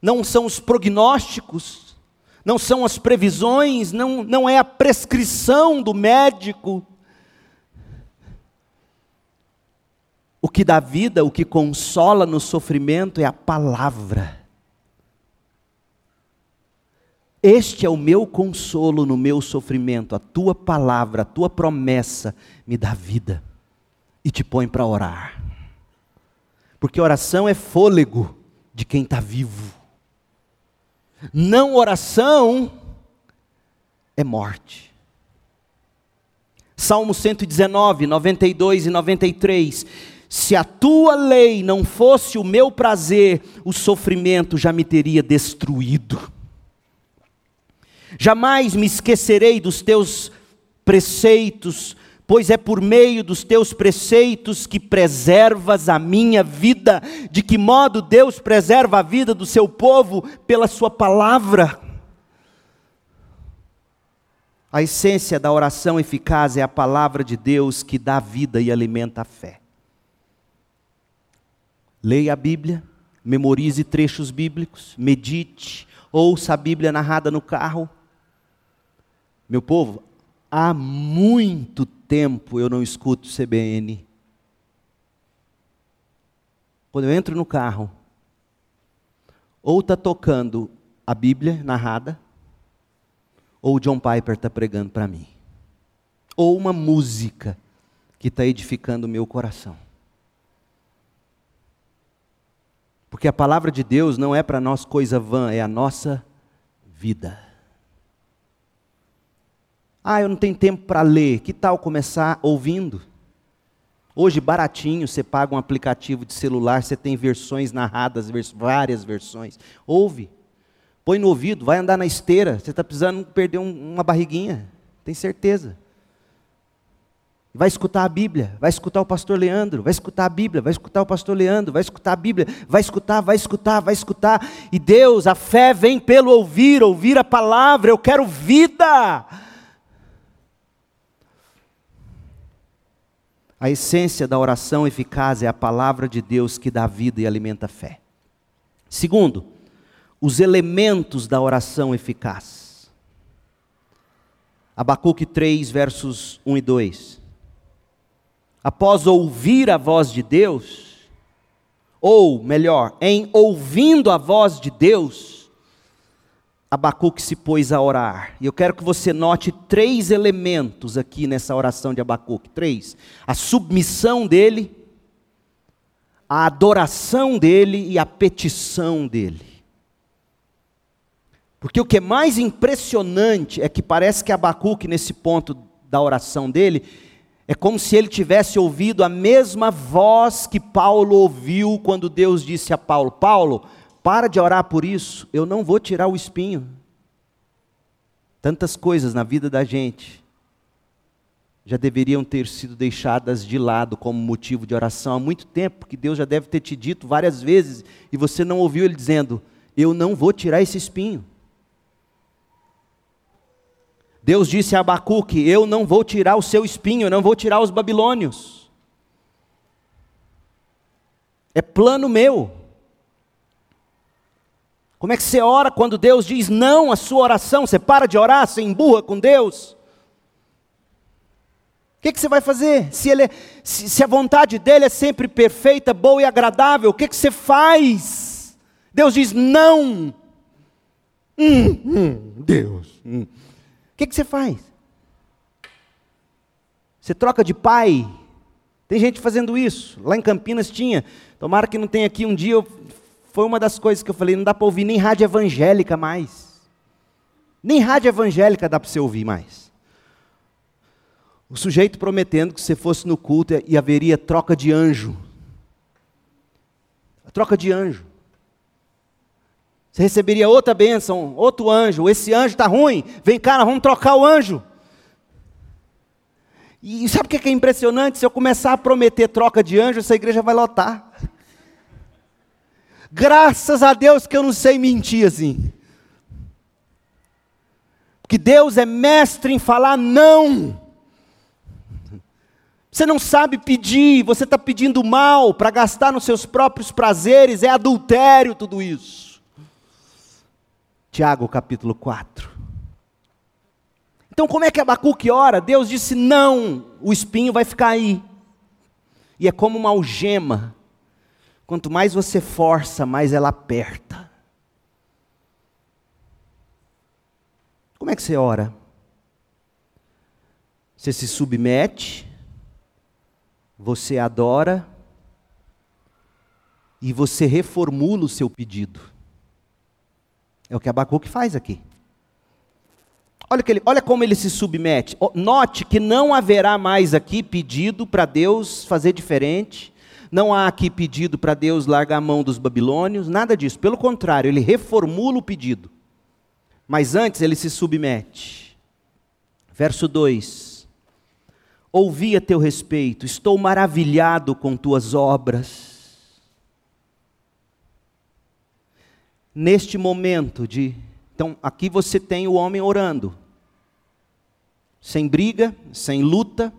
Não são os prognósticos, não são as previsões, não, não é a prescrição do médico O que dá vida, o que consola no sofrimento é a palavra. Este é o meu consolo no meu sofrimento, a tua palavra, a tua promessa me dá vida e te põe para orar. Porque oração é fôlego de quem está vivo. Não oração é morte. Salmo 119, 92 e 93 se a tua lei não fosse o meu prazer, o sofrimento já me teria destruído. Jamais me esquecerei dos teus preceitos, pois é por meio dos teus preceitos que preservas a minha vida. De que modo Deus preserva a vida do seu povo? Pela sua palavra. A essência da oração eficaz é a palavra de Deus que dá vida e alimenta a fé. Leia a Bíblia, memorize trechos bíblicos, medite, ouça a Bíblia narrada no carro. Meu povo, há muito tempo eu não escuto CBN. Quando eu entro no carro, ou está tocando a Bíblia narrada, ou o John Piper está pregando para mim, ou uma música que está edificando o meu coração. Porque a palavra de Deus não é para nós coisa vã, é a nossa vida. Ah, eu não tenho tempo para ler. Que tal começar ouvindo? Hoje, baratinho, você paga um aplicativo de celular, você tem versões narradas, várias versões. Ouve. Põe no ouvido, vai andar na esteira. Você está precisando perder um, uma barriguinha. Tem certeza vai escutar a Bíblia, vai escutar o pastor Leandro, vai escutar a Bíblia, vai escutar o pastor Leandro, vai escutar a Bíblia, vai escutar, vai escutar, vai escutar. E Deus, a fé vem pelo ouvir, ouvir a palavra. Eu quero vida. A essência da oração eficaz é a palavra de Deus que dá vida e alimenta a fé. Segundo, os elementos da oração eficaz. Abacuque 3, versos 1 e 2 após ouvir a voz de Deus, ou melhor, em ouvindo a voz de Deus, Abacuque se pôs a orar. E eu quero que você note três elementos aqui nessa oração de Abacuque: três. A submissão dele, a adoração dele e a petição dele. Porque o que é mais impressionante é que parece que Abacuque, nesse ponto da oração dele, é como se ele tivesse ouvido a mesma voz que Paulo ouviu quando Deus disse a Paulo: Paulo, para de orar por isso, eu não vou tirar o espinho. Tantas coisas na vida da gente já deveriam ter sido deixadas de lado como motivo de oração há muito tempo, que Deus já deve ter te dito várias vezes e você não ouviu ele dizendo: Eu não vou tirar esse espinho. Deus disse a Abacuque: Eu não vou tirar o seu espinho, eu não vou tirar os babilônios. É plano meu. Como é que você ora quando Deus diz não à sua oração? Você para de orar, você emburra com Deus? O que, que você vai fazer? Se, ele é, se, se, a vontade dele é sempre perfeita, boa e agradável, o que, que você faz? Deus diz não. Hum, hum, Deus. Hum. O que, que você faz? Você troca de pai? Tem gente fazendo isso. Lá em Campinas tinha. Tomara que não tenha aqui um dia. Eu, foi uma das coisas que eu falei: não dá para ouvir nem rádio evangélica mais. Nem rádio evangélica dá para você ouvir mais. O sujeito prometendo que se fosse no culto e haveria troca de anjo. A troca de anjo. Você receberia outra bênção, outro anjo. Esse anjo está ruim. Vem cá, vamos trocar o anjo. E sabe o que é impressionante? Se eu começar a prometer troca de anjo, essa igreja vai lotar. Graças a Deus que eu não sei mentir assim. Porque Deus é mestre em falar não. Você não sabe pedir, você está pedindo mal para gastar nos seus próprios prazeres, é adultério tudo isso. Tiago capítulo 4. Então, como é que Abacuque ora? Deus disse: não, o espinho vai ficar aí. E é como uma algema. Quanto mais você força, mais ela aperta. Como é que você ora? Você se submete, você adora e você reformula o seu pedido. É o que Abacuque faz aqui. Olha, que ele, olha como ele se submete. Note que não haverá mais aqui pedido para Deus fazer diferente. Não há aqui pedido para Deus largar a mão dos babilônios, nada disso. Pelo contrário, ele reformula o pedido. Mas antes ele se submete. Verso 2: Ouvi a teu respeito, estou maravilhado com tuas obras neste momento de. Então, aqui você tem o homem orando, sem briga, sem luta.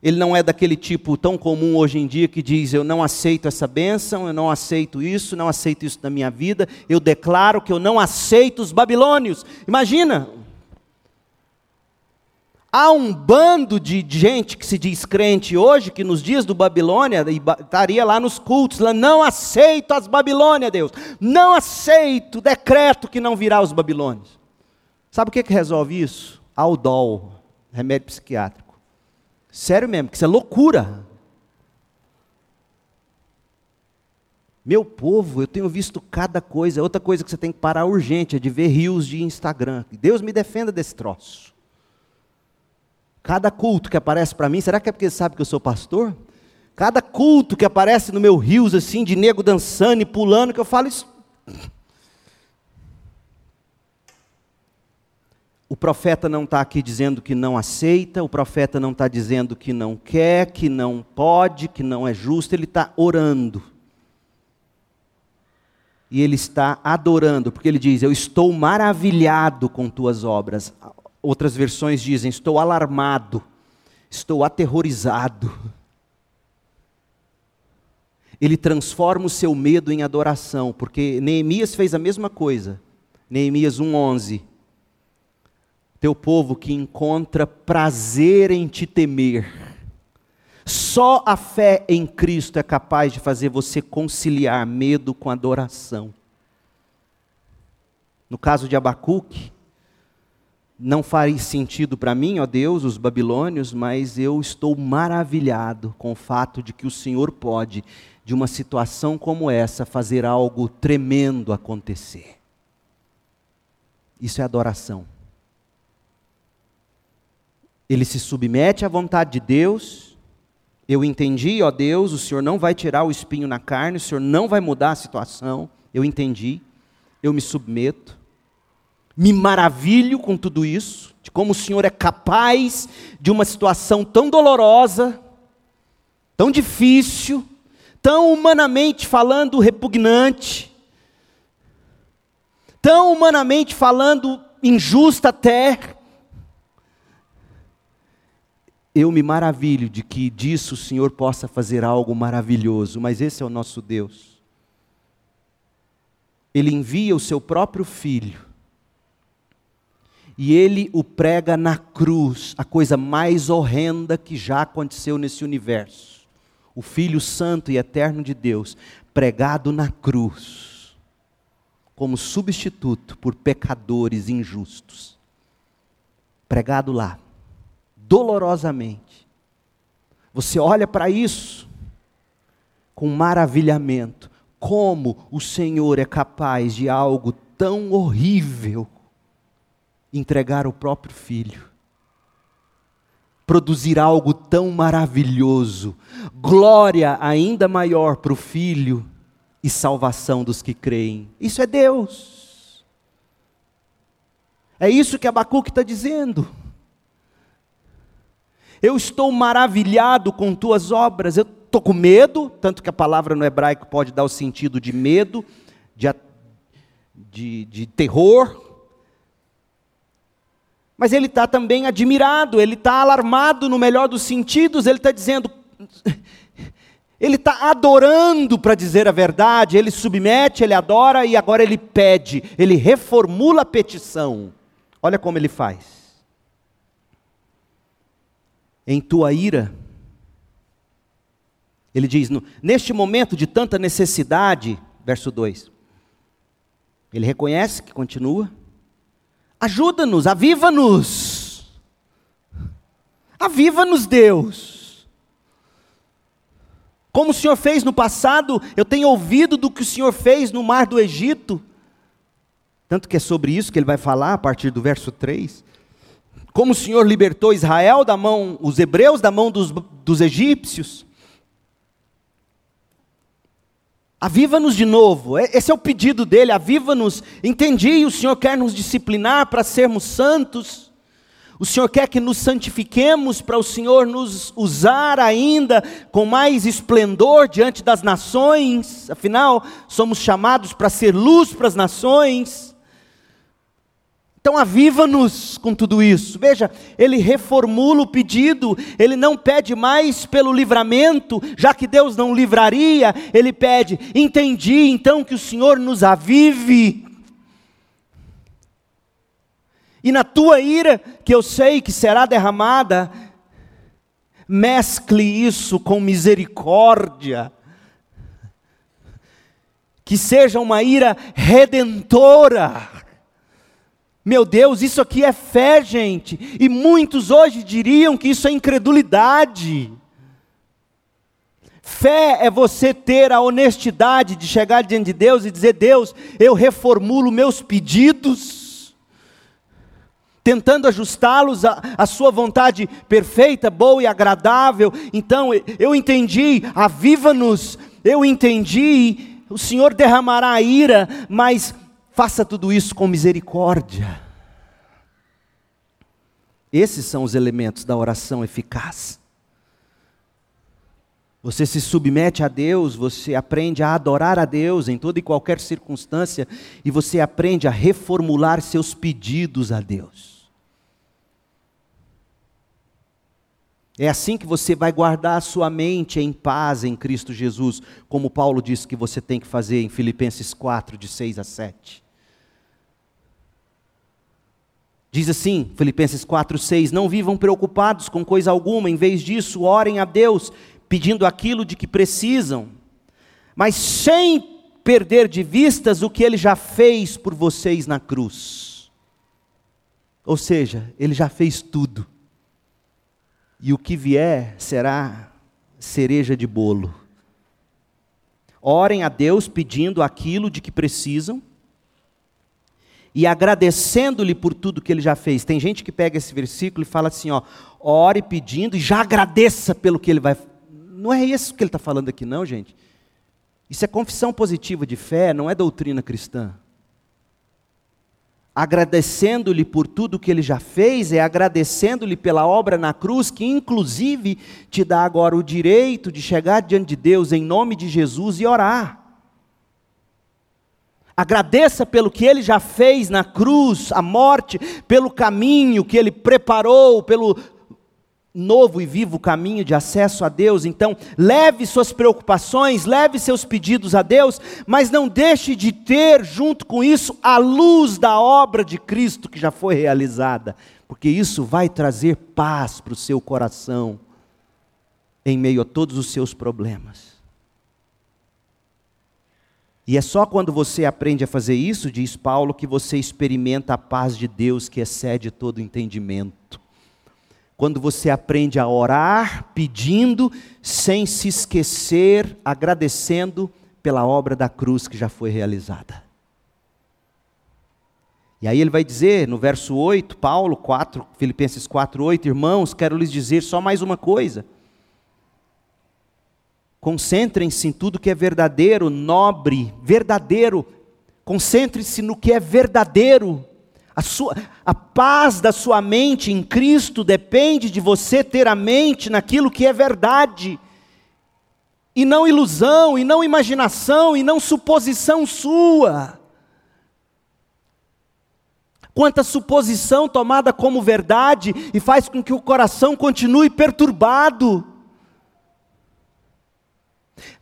Ele não é daquele tipo tão comum hoje em dia que diz: Eu não aceito essa bênção, eu não aceito isso, não aceito isso na minha vida, eu declaro que eu não aceito os babilônios. Imagina, Há um bando de gente que se diz crente hoje, que nos dias do Babilônia, estaria lá nos cultos, lá, não aceito as Babilônias, Deus, não aceito, decreto que não virá os babilônios. Sabe o que, que resolve isso? Aldol, remédio psiquiátrico. Sério mesmo, que isso é loucura. Meu povo, eu tenho visto cada coisa. Outra coisa que você tem que parar urgente é de ver rios de Instagram. Deus me defenda desse troço. Cada culto que aparece para mim, será que é porque sabe que eu sou pastor? Cada culto que aparece no meu rios assim, de nego dançando e pulando, que eu falo isso. O profeta não está aqui dizendo que não aceita, o profeta não está dizendo que não quer, que não pode, que não é justo, ele está orando. E ele está adorando, porque ele diz: Eu estou maravilhado com tuas obras. Outras versões dizem: Estou alarmado, estou aterrorizado. Ele transforma o seu medo em adoração, porque Neemias fez a mesma coisa. Neemias 1:11. Teu povo que encontra prazer em te temer. Só a fé em Cristo é capaz de fazer você conciliar medo com adoração. No caso de Abacuque, não faria sentido para mim, ó Deus, os babilônios, mas eu estou maravilhado com o fato de que o Senhor pode, de uma situação como essa, fazer algo tremendo acontecer. Isso é adoração. Ele se submete à vontade de Deus. Eu entendi, ó Deus, o Senhor não vai tirar o espinho na carne, o Senhor não vai mudar a situação. Eu entendi. Eu me submeto me maravilho com tudo isso, de como o Senhor é capaz de uma situação tão dolorosa, tão difícil, tão humanamente falando repugnante, tão humanamente falando injusta até, eu me maravilho de que disso o Senhor possa fazer algo maravilhoso, mas esse é o nosso Deus. Ele envia o seu próprio filho e ele o prega na cruz, a coisa mais horrenda que já aconteceu nesse universo. O Filho Santo e Eterno de Deus, pregado na cruz, como substituto por pecadores injustos. Pregado lá, dolorosamente. Você olha para isso com maravilhamento. Como o Senhor é capaz de algo tão horrível entregar o próprio filho, produzir algo tão maravilhoso, glória ainda maior para o filho e salvação dos que creem. Isso é Deus. É isso que Abacuque está dizendo. Eu estou maravilhado com tuas obras, eu estou com medo, tanto que a palavra no hebraico pode dar o sentido de medo, de, de, de terror, mas ele está também admirado, ele está alarmado no melhor dos sentidos, ele está dizendo, ele está adorando para dizer a verdade, ele submete, ele adora e agora ele pede, ele reformula a petição. Olha como ele faz. Em tua ira, ele diz, neste momento de tanta necessidade, verso 2, ele reconhece que continua, Ajuda-nos, aviva-nos. Aviva-nos, Deus. Como o Senhor fez no passado, eu tenho ouvido do que o Senhor fez no mar do Egito. Tanto que é sobre isso que ele vai falar a partir do verso 3. Como o Senhor libertou Israel da mão, os hebreus da mão dos, dos egípcios. Aviva-nos de novo, esse é o pedido dele, aviva-nos. Entendi, o Senhor quer nos disciplinar para sermos santos, o Senhor quer que nos santifiquemos para o Senhor nos usar ainda com mais esplendor diante das nações, afinal, somos chamados para ser luz para as nações. Então aviva-nos com tudo isso. Veja, ele reformula o pedido, ele não pede mais pelo livramento, já que Deus não livraria, ele pede: entendi então que o Senhor nos avive. E na tua ira, que eu sei que será derramada, mescle isso com misericórdia. Que seja uma ira redentora meu Deus, isso aqui é fé, gente. E muitos hoje diriam que isso é incredulidade. Fé é você ter a honestidade de chegar diante de Deus e dizer: Deus, eu reformulo meus pedidos, tentando ajustá-los à, à Sua vontade perfeita, boa e agradável. Então, eu entendi, aviva-nos, eu entendi, o Senhor derramará a ira, mas Faça tudo isso com misericórdia. Esses são os elementos da oração eficaz. Você se submete a Deus, você aprende a adorar a Deus em toda e qualquer circunstância, e você aprende a reformular seus pedidos a Deus. É assim que você vai guardar a sua mente em paz em Cristo Jesus, como Paulo disse que você tem que fazer em Filipenses 4, de 6 a 7. Diz assim, Filipenses 4:6, não vivam preocupados com coisa alguma, em vez disso, orem a Deus, pedindo aquilo de que precisam, mas sem perder de vistas o que ele já fez por vocês na cruz. Ou seja, ele já fez tudo. E o que vier será cereja de bolo. Orem a Deus pedindo aquilo de que precisam, e agradecendo-lhe por tudo que ele já fez. Tem gente que pega esse versículo e fala assim: ó, ore pedindo e já agradeça pelo que ele vai. Não é isso que ele está falando aqui, não, gente. Isso é confissão positiva de fé, não é doutrina cristã. Agradecendo-lhe por tudo que ele já fez, é agradecendo-lhe pela obra na cruz, que inclusive te dá agora o direito de chegar diante de Deus em nome de Jesus e orar. Agradeça pelo que ele já fez na cruz, a morte, pelo caminho que ele preparou, pelo novo e vivo caminho de acesso a Deus. Então, leve suas preocupações, leve seus pedidos a Deus, mas não deixe de ter, junto com isso, a luz da obra de Cristo que já foi realizada, porque isso vai trazer paz para o seu coração em meio a todos os seus problemas. E é só quando você aprende a fazer isso, diz Paulo, que você experimenta a paz de Deus que excede todo entendimento. Quando você aprende a orar pedindo, sem se esquecer, agradecendo pela obra da cruz que já foi realizada. E aí ele vai dizer no verso 8, Paulo 4, Filipenses 4, 8, irmãos, quero lhes dizer só mais uma coisa. Concentrem-se em tudo que é verdadeiro, nobre, verdadeiro. Concentre-se no que é verdadeiro. A, sua, a paz da sua mente em Cristo depende de você ter a mente naquilo que é verdade, e não ilusão, e não imaginação, e não suposição sua. Quanta suposição tomada como verdade e faz com que o coração continue perturbado.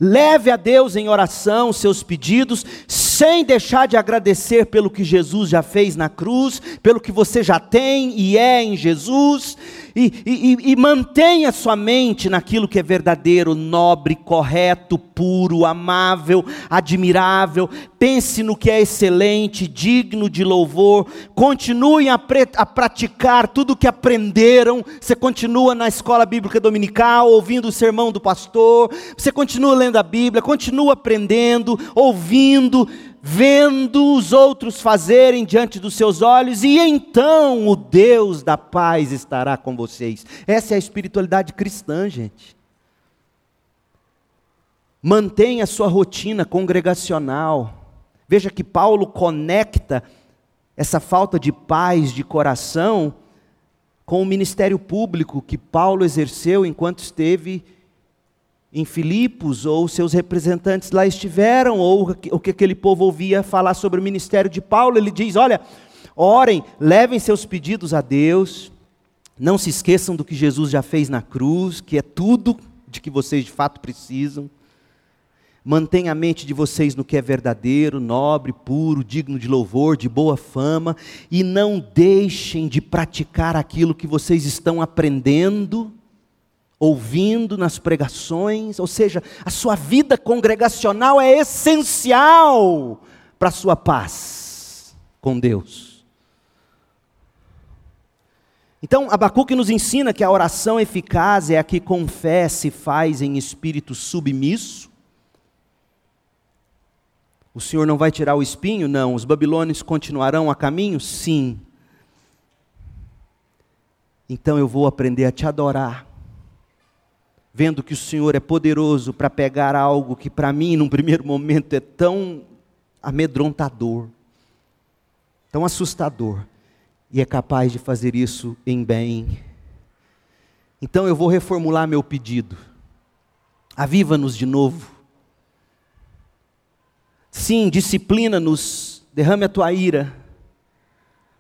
Leve a Deus em oração seus pedidos, sem deixar de agradecer pelo que Jesus já fez na cruz, pelo que você já tem e é em Jesus, e, e, e mantenha sua mente naquilo que é verdadeiro, nobre, correto, puro, amável, admirável. Pense no que é excelente, digno de louvor. Continue a, a praticar tudo o que aprenderam. Você continua na escola bíblica dominical, ouvindo o sermão do pastor. Você continua lendo a Bíblia, continua aprendendo, ouvindo vendo os outros fazerem diante dos seus olhos, e então o Deus da paz estará com vocês. Essa é a espiritualidade cristã, gente. Mantenha a sua rotina congregacional. Veja que Paulo conecta essa falta de paz de coração com o ministério público que Paulo exerceu enquanto esteve em Filipos, ou seus representantes lá estiveram, ou o que aquele povo ouvia falar sobre o ministério de Paulo, ele diz: olha, orem, levem seus pedidos a Deus, não se esqueçam do que Jesus já fez na cruz, que é tudo de que vocês de fato precisam. Mantenha a mente de vocês no que é verdadeiro, nobre, puro, digno de louvor, de boa fama, e não deixem de praticar aquilo que vocês estão aprendendo ouvindo nas pregações, ou seja, a sua vida congregacional é essencial para a sua paz com Deus. Então, Abacuque nos ensina que a oração eficaz é a que com fé se faz em espírito submisso. O Senhor não vai tirar o espinho? Não. Os babilônios continuarão a caminho? Sim. Então eu vou aprender a te adorar vendo que o Senhor é poderoso para pegar algo que para mim, num primeiro momento, é tão amedrontador, tão assustador, e é capaz de fazer isso em bem. Então eu vou reformular meu pedido. Aviva-nos de novo. Sim, disciplina-nos, derrame a tua ira,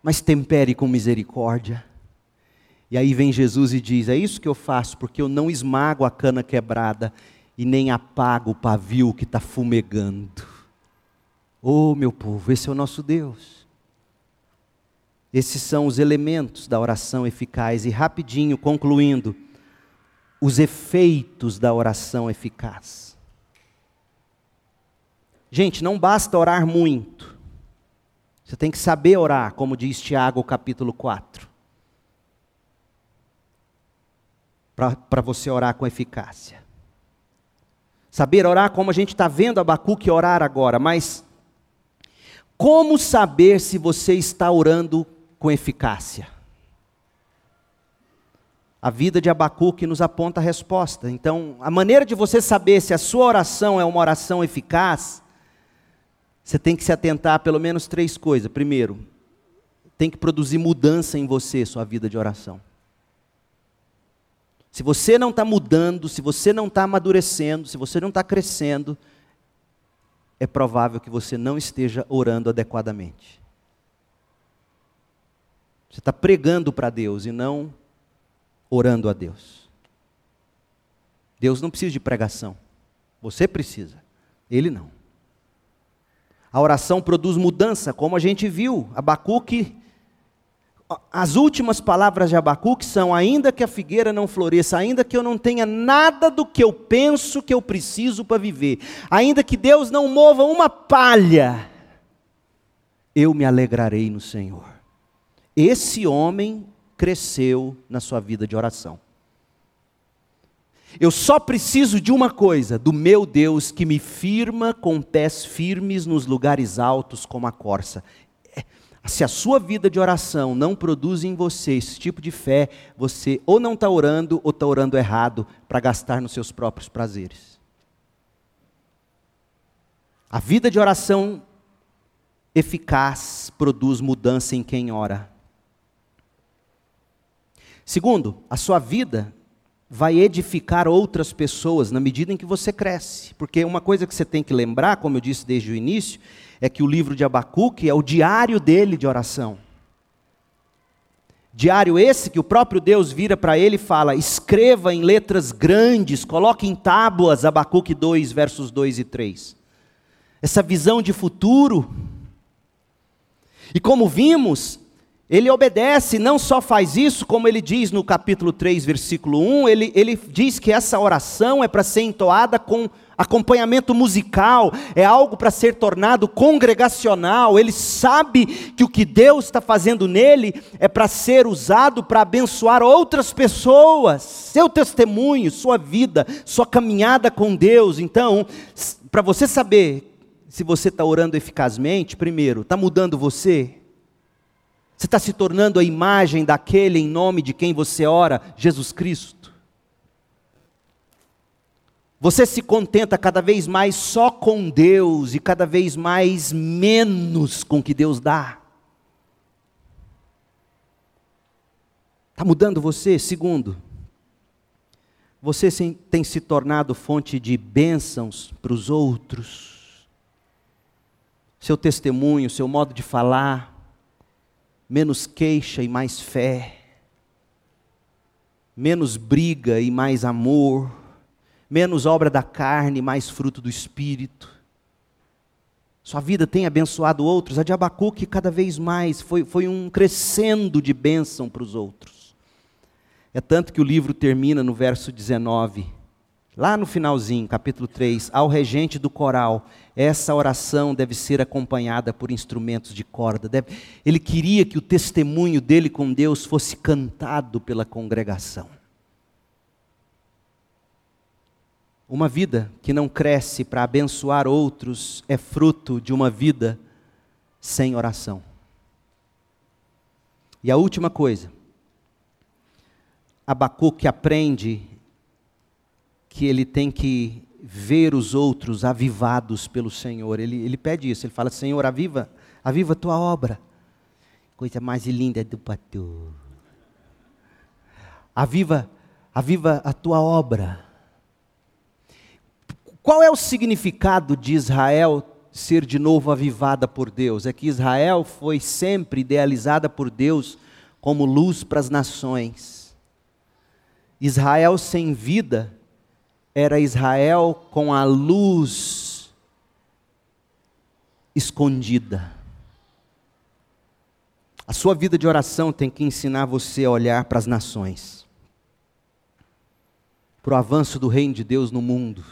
mas tempere com misericórdia. E aí vem Jesus e diz: É isso que eu faço, porque eu não esmago a cana quebrada e nem apago o pavio que está fumegando. Oh, meu povo, esse é o nosso Deus. Esses são os elementos da oração eficaz. E rapidinho, concluindo, os efeitos da oração eficaz. Gente, não basta orar muito. Você tem que saber orar, como diz Tiago capítulo 4. Para você orar com eficácia. Saber orar como a gente está vendo Abacuque orar agora, mas como saber se você está orando com eficácia? A vida de Abacuque nos aponta a resposta. Então, a maneira de você saber se a sua oração é uma oração eficaz, você tem que se atentar a pelo menos três coisas. Primeiro, tem que produzir mudança em você, sua vida de oração. Se você não está mudando, se você não está amadurecendo, se você não está crescendo, é provável que você não esteja orando adequadamente. Você está pregando para Deus e não orando a Deus. Deus não precisa de pregação. Você precisa. Ele não. A oração produz mudança, como a gente viu. Abacuque, as últimas palavras de Abacuque são: ainda que a figueira não floresça, ainda que eu não tenha nada do que eu penso que eu preciso para viver, ainda que Deus não mova uma palha, eu me alegrarei no Senhor. Esse homem cresceu na sua vida de oração. Eu só preciso de uma coisa, do meu Deus que me firma com pés firmes nos lugares altos como a corça. Se a sua vida de oração não produz em você esse tipo de fé, você ou não está orando ou está orando errado para gastar nos seus próprios prazeres. A vida de oração eficaz produz mudança em quem ora. Segundo, a sua vida vai edificar outras pessoas na medida em que você cresce. Porque uma coisa que você tem que lembrar, como eu disse desde o início, é que o livro de Abacuque é o diário dele de oração. Diário esse que o próprio Deus vira para ele e fala: escreva em letras grandes, coloque em tábuas, Abacuque 2, versos 2 e 3. Essa visão de futuro. E como vimos, ele obedece, não só faz isso, como ele diz no capítulo 3, versículo 1, ele, ele diz que essa oração é para ser entoada com acompanhamento musical, é algo para ser tornado congregacional. Ele sabe que o que Deus está fazendo nele é para ser usado para abençoar outras pessoas, seu testemunho, sua vida, sua caminhada com Deus. Então, para você saber se você está orando eficazmente, primeiro, está mudando você? Você está se tornando a imagem daquele em nome de quem você ora, Jesus Cristo. Você se contenta cada vez mais só com Deus e cada vez mais menos com o que Deus dá. Está mudando você? Segundo, você tem se tornado fonte de bênçãos para os outros. Seu testemunho, seu modo de falar, menos queixa e mais fé, menos briga e mais amor, menos obra da carne mais fruto do espírito. Sua vida tem abençoado outros. A de Abacuque cada vez mais foi, foi um crescendo de bênção para os outros. É tanto que o livro termina no verso 19. Lá no finalzinho, capítulo 3, ao regente do coral, essa oração deve ser acompanhada por instrumentos de corda. Deve... Ele queria que o testemunho dele com Deus fosse cantado pela congregação. Uma vida que não cresce para abençoar outros é fruto de uma vida sem oração. E a última coisa, Abacuque aprende que ele tem que ver os outros avivados pelo Senhor. Ele, ele pede isso, ele fala: Senhor, aviva, aviva a tua obra. Coisa mais linda do pastor. Aviva, aviva a tua obra. Qual é o significado de Israel ser de novo avivada por Deus? É que Israel foi sempre idealizada por Deus como luz para as nações. Israel sem vida era Israel com a luz escondida. A sua vida de oração tem que ensinar você a olhar para as nações, para o avanço do reino de Deus no mundo.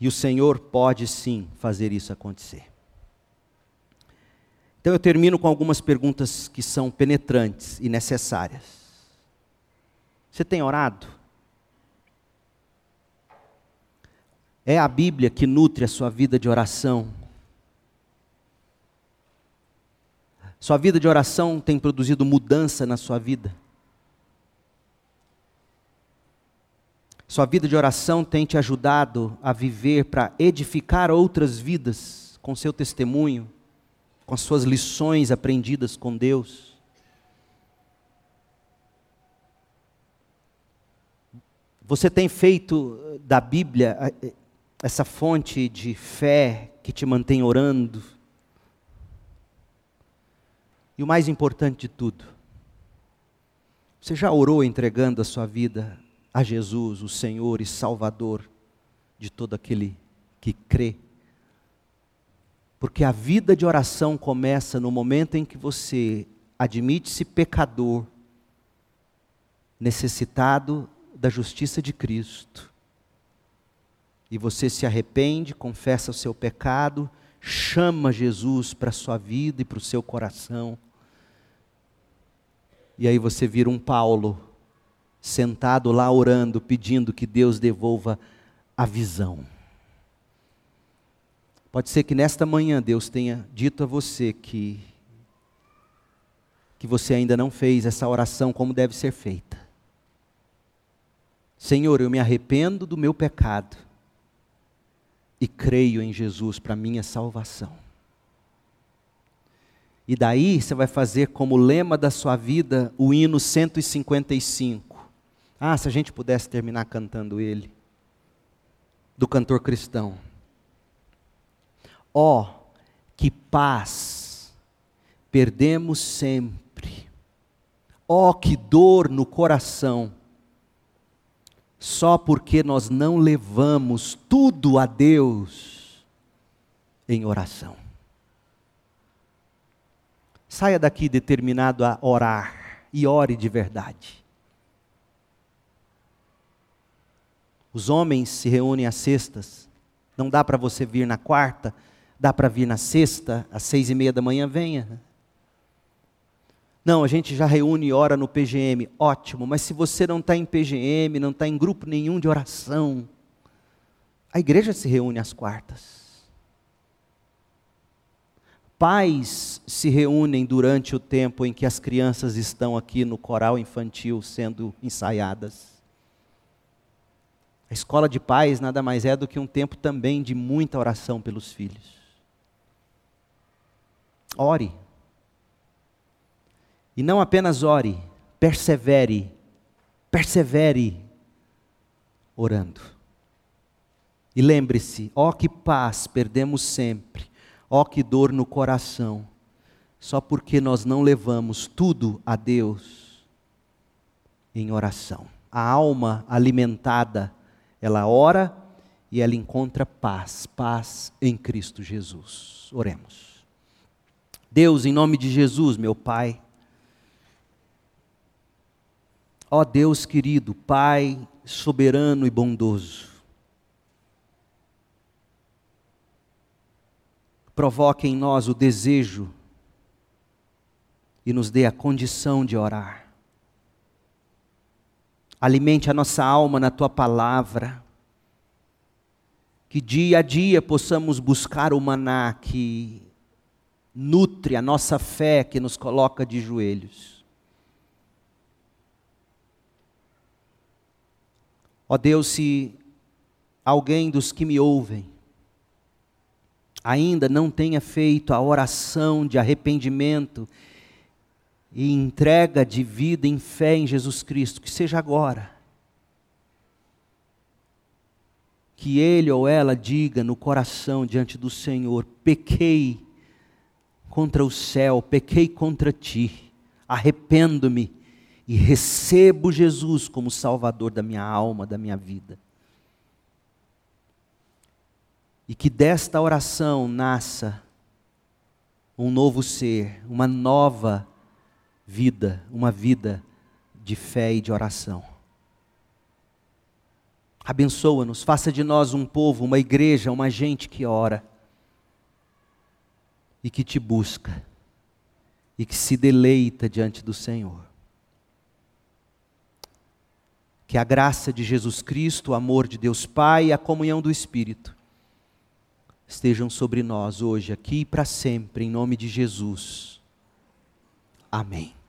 E o Senhor pode sim fazer isso acontecer. Então eu termino com algumas perguntas que são penetrantes e necessárias. Você tem orado? É a Bíblia que nutre a sua vida de oração. Sua vida de oração tem produzido mudança na sua vida. Sua vida de oração tem te ajudado a viver para edificar outras vidas com seu testemunho, com as suas lições aprendidas com Deus. Você tem feito eh, da Bíblia eh, essa fonte de fé que te mantém orando? E o mais importante de tudo, Você já orou entregando a sua vida a Jesus, o Senhor e Salvador de todo aquele que crê? Porque a vida de oração começa no momento em que você admite-se pecador, necessitado da justiça de Cristo. E você se arrepende, confessa o seu pecado, chama Jesus para a sua vida e para o seu coração. E aí você vira um Paulo, sentado lá orando, pedindo que Deus devolva a visão. Pode ser que nesta manhã Deus tenha dito a você que que você ainda não fez essa oração como deve ser feita. Senhor, eu me arrependo do meu pecado e creio em Jesus para minha salvação. E daí você vai fazer como lema da sua vida o hino 155. Ah, se a gente pudesse terminar cantando ele, do cantor cristão. Ó, oh, que paz perdemos sempre. Ó, oh, que dor no coração. Só porque nós não levamos tudo a Deus em oração. Saia daqui determinado a orar e ore de verdade. Os homens se reúnem às sextas. Não dá para você vir na quarta, Dá para vir na sexta, às seis e meia da manhã? Venha. Não, a gente já reúne e ora no PGM. Ótimo, mas se você não está em PGM, não está em grupo nenhum de oração, a igreja se reúne às quartas. Pais se reúnem durante o tempo em que as crianças estão aqui no coral infantil sendo ensaiadas. A escola de pais nada mais é do que um tempo também de muita oração pelos filhos. Ore. E não apenas ore, persevere. Persevere orando. E lembre-se, ó que paz perdemos sempre, ó que dor no coração, só porque nós não levamos tudo a Deus em oração. A alma alimentada, ela ora e ela encontra paz, paz em Cristo Jesus. Oremos. Deus, em nome de Jesus, meu Pai. Ó Deus querido, Pai soberano e bondoso. Provoque em nós o desejo e nos dê a condição de orar. Alimente a nossa alma na tua palavra. Que dia a dia possamos buscar o maná que nutre a nossa fé que nos coloca de joelhos. Ó Deus, se alguém dos que me ouvem ainda não tenha feito a oração de arrependimento e entrega de vida em fé em Jesus Cristo, que seja agora. Que ele ou ela diga no coração diante do Senhor: pequei contra o céu, pequei contra ti, arrependo-me e recebo Jesus como Salvador da minha alma, da minha vida. E que desta oração nasça um novo ser, uma nova vida, uma vida de fé e de oração. Abençoa-nos, faça de nós um povo, uma igreja, uma gente que ora e que te busca e que se deleita diante do Senhor. Que a graça de Jesus Cristo, o amor de Deus Pai e a comunhão do Espírito estejam sobre nós hoje, aqui e para sempre, em nome de Jesus. Amém.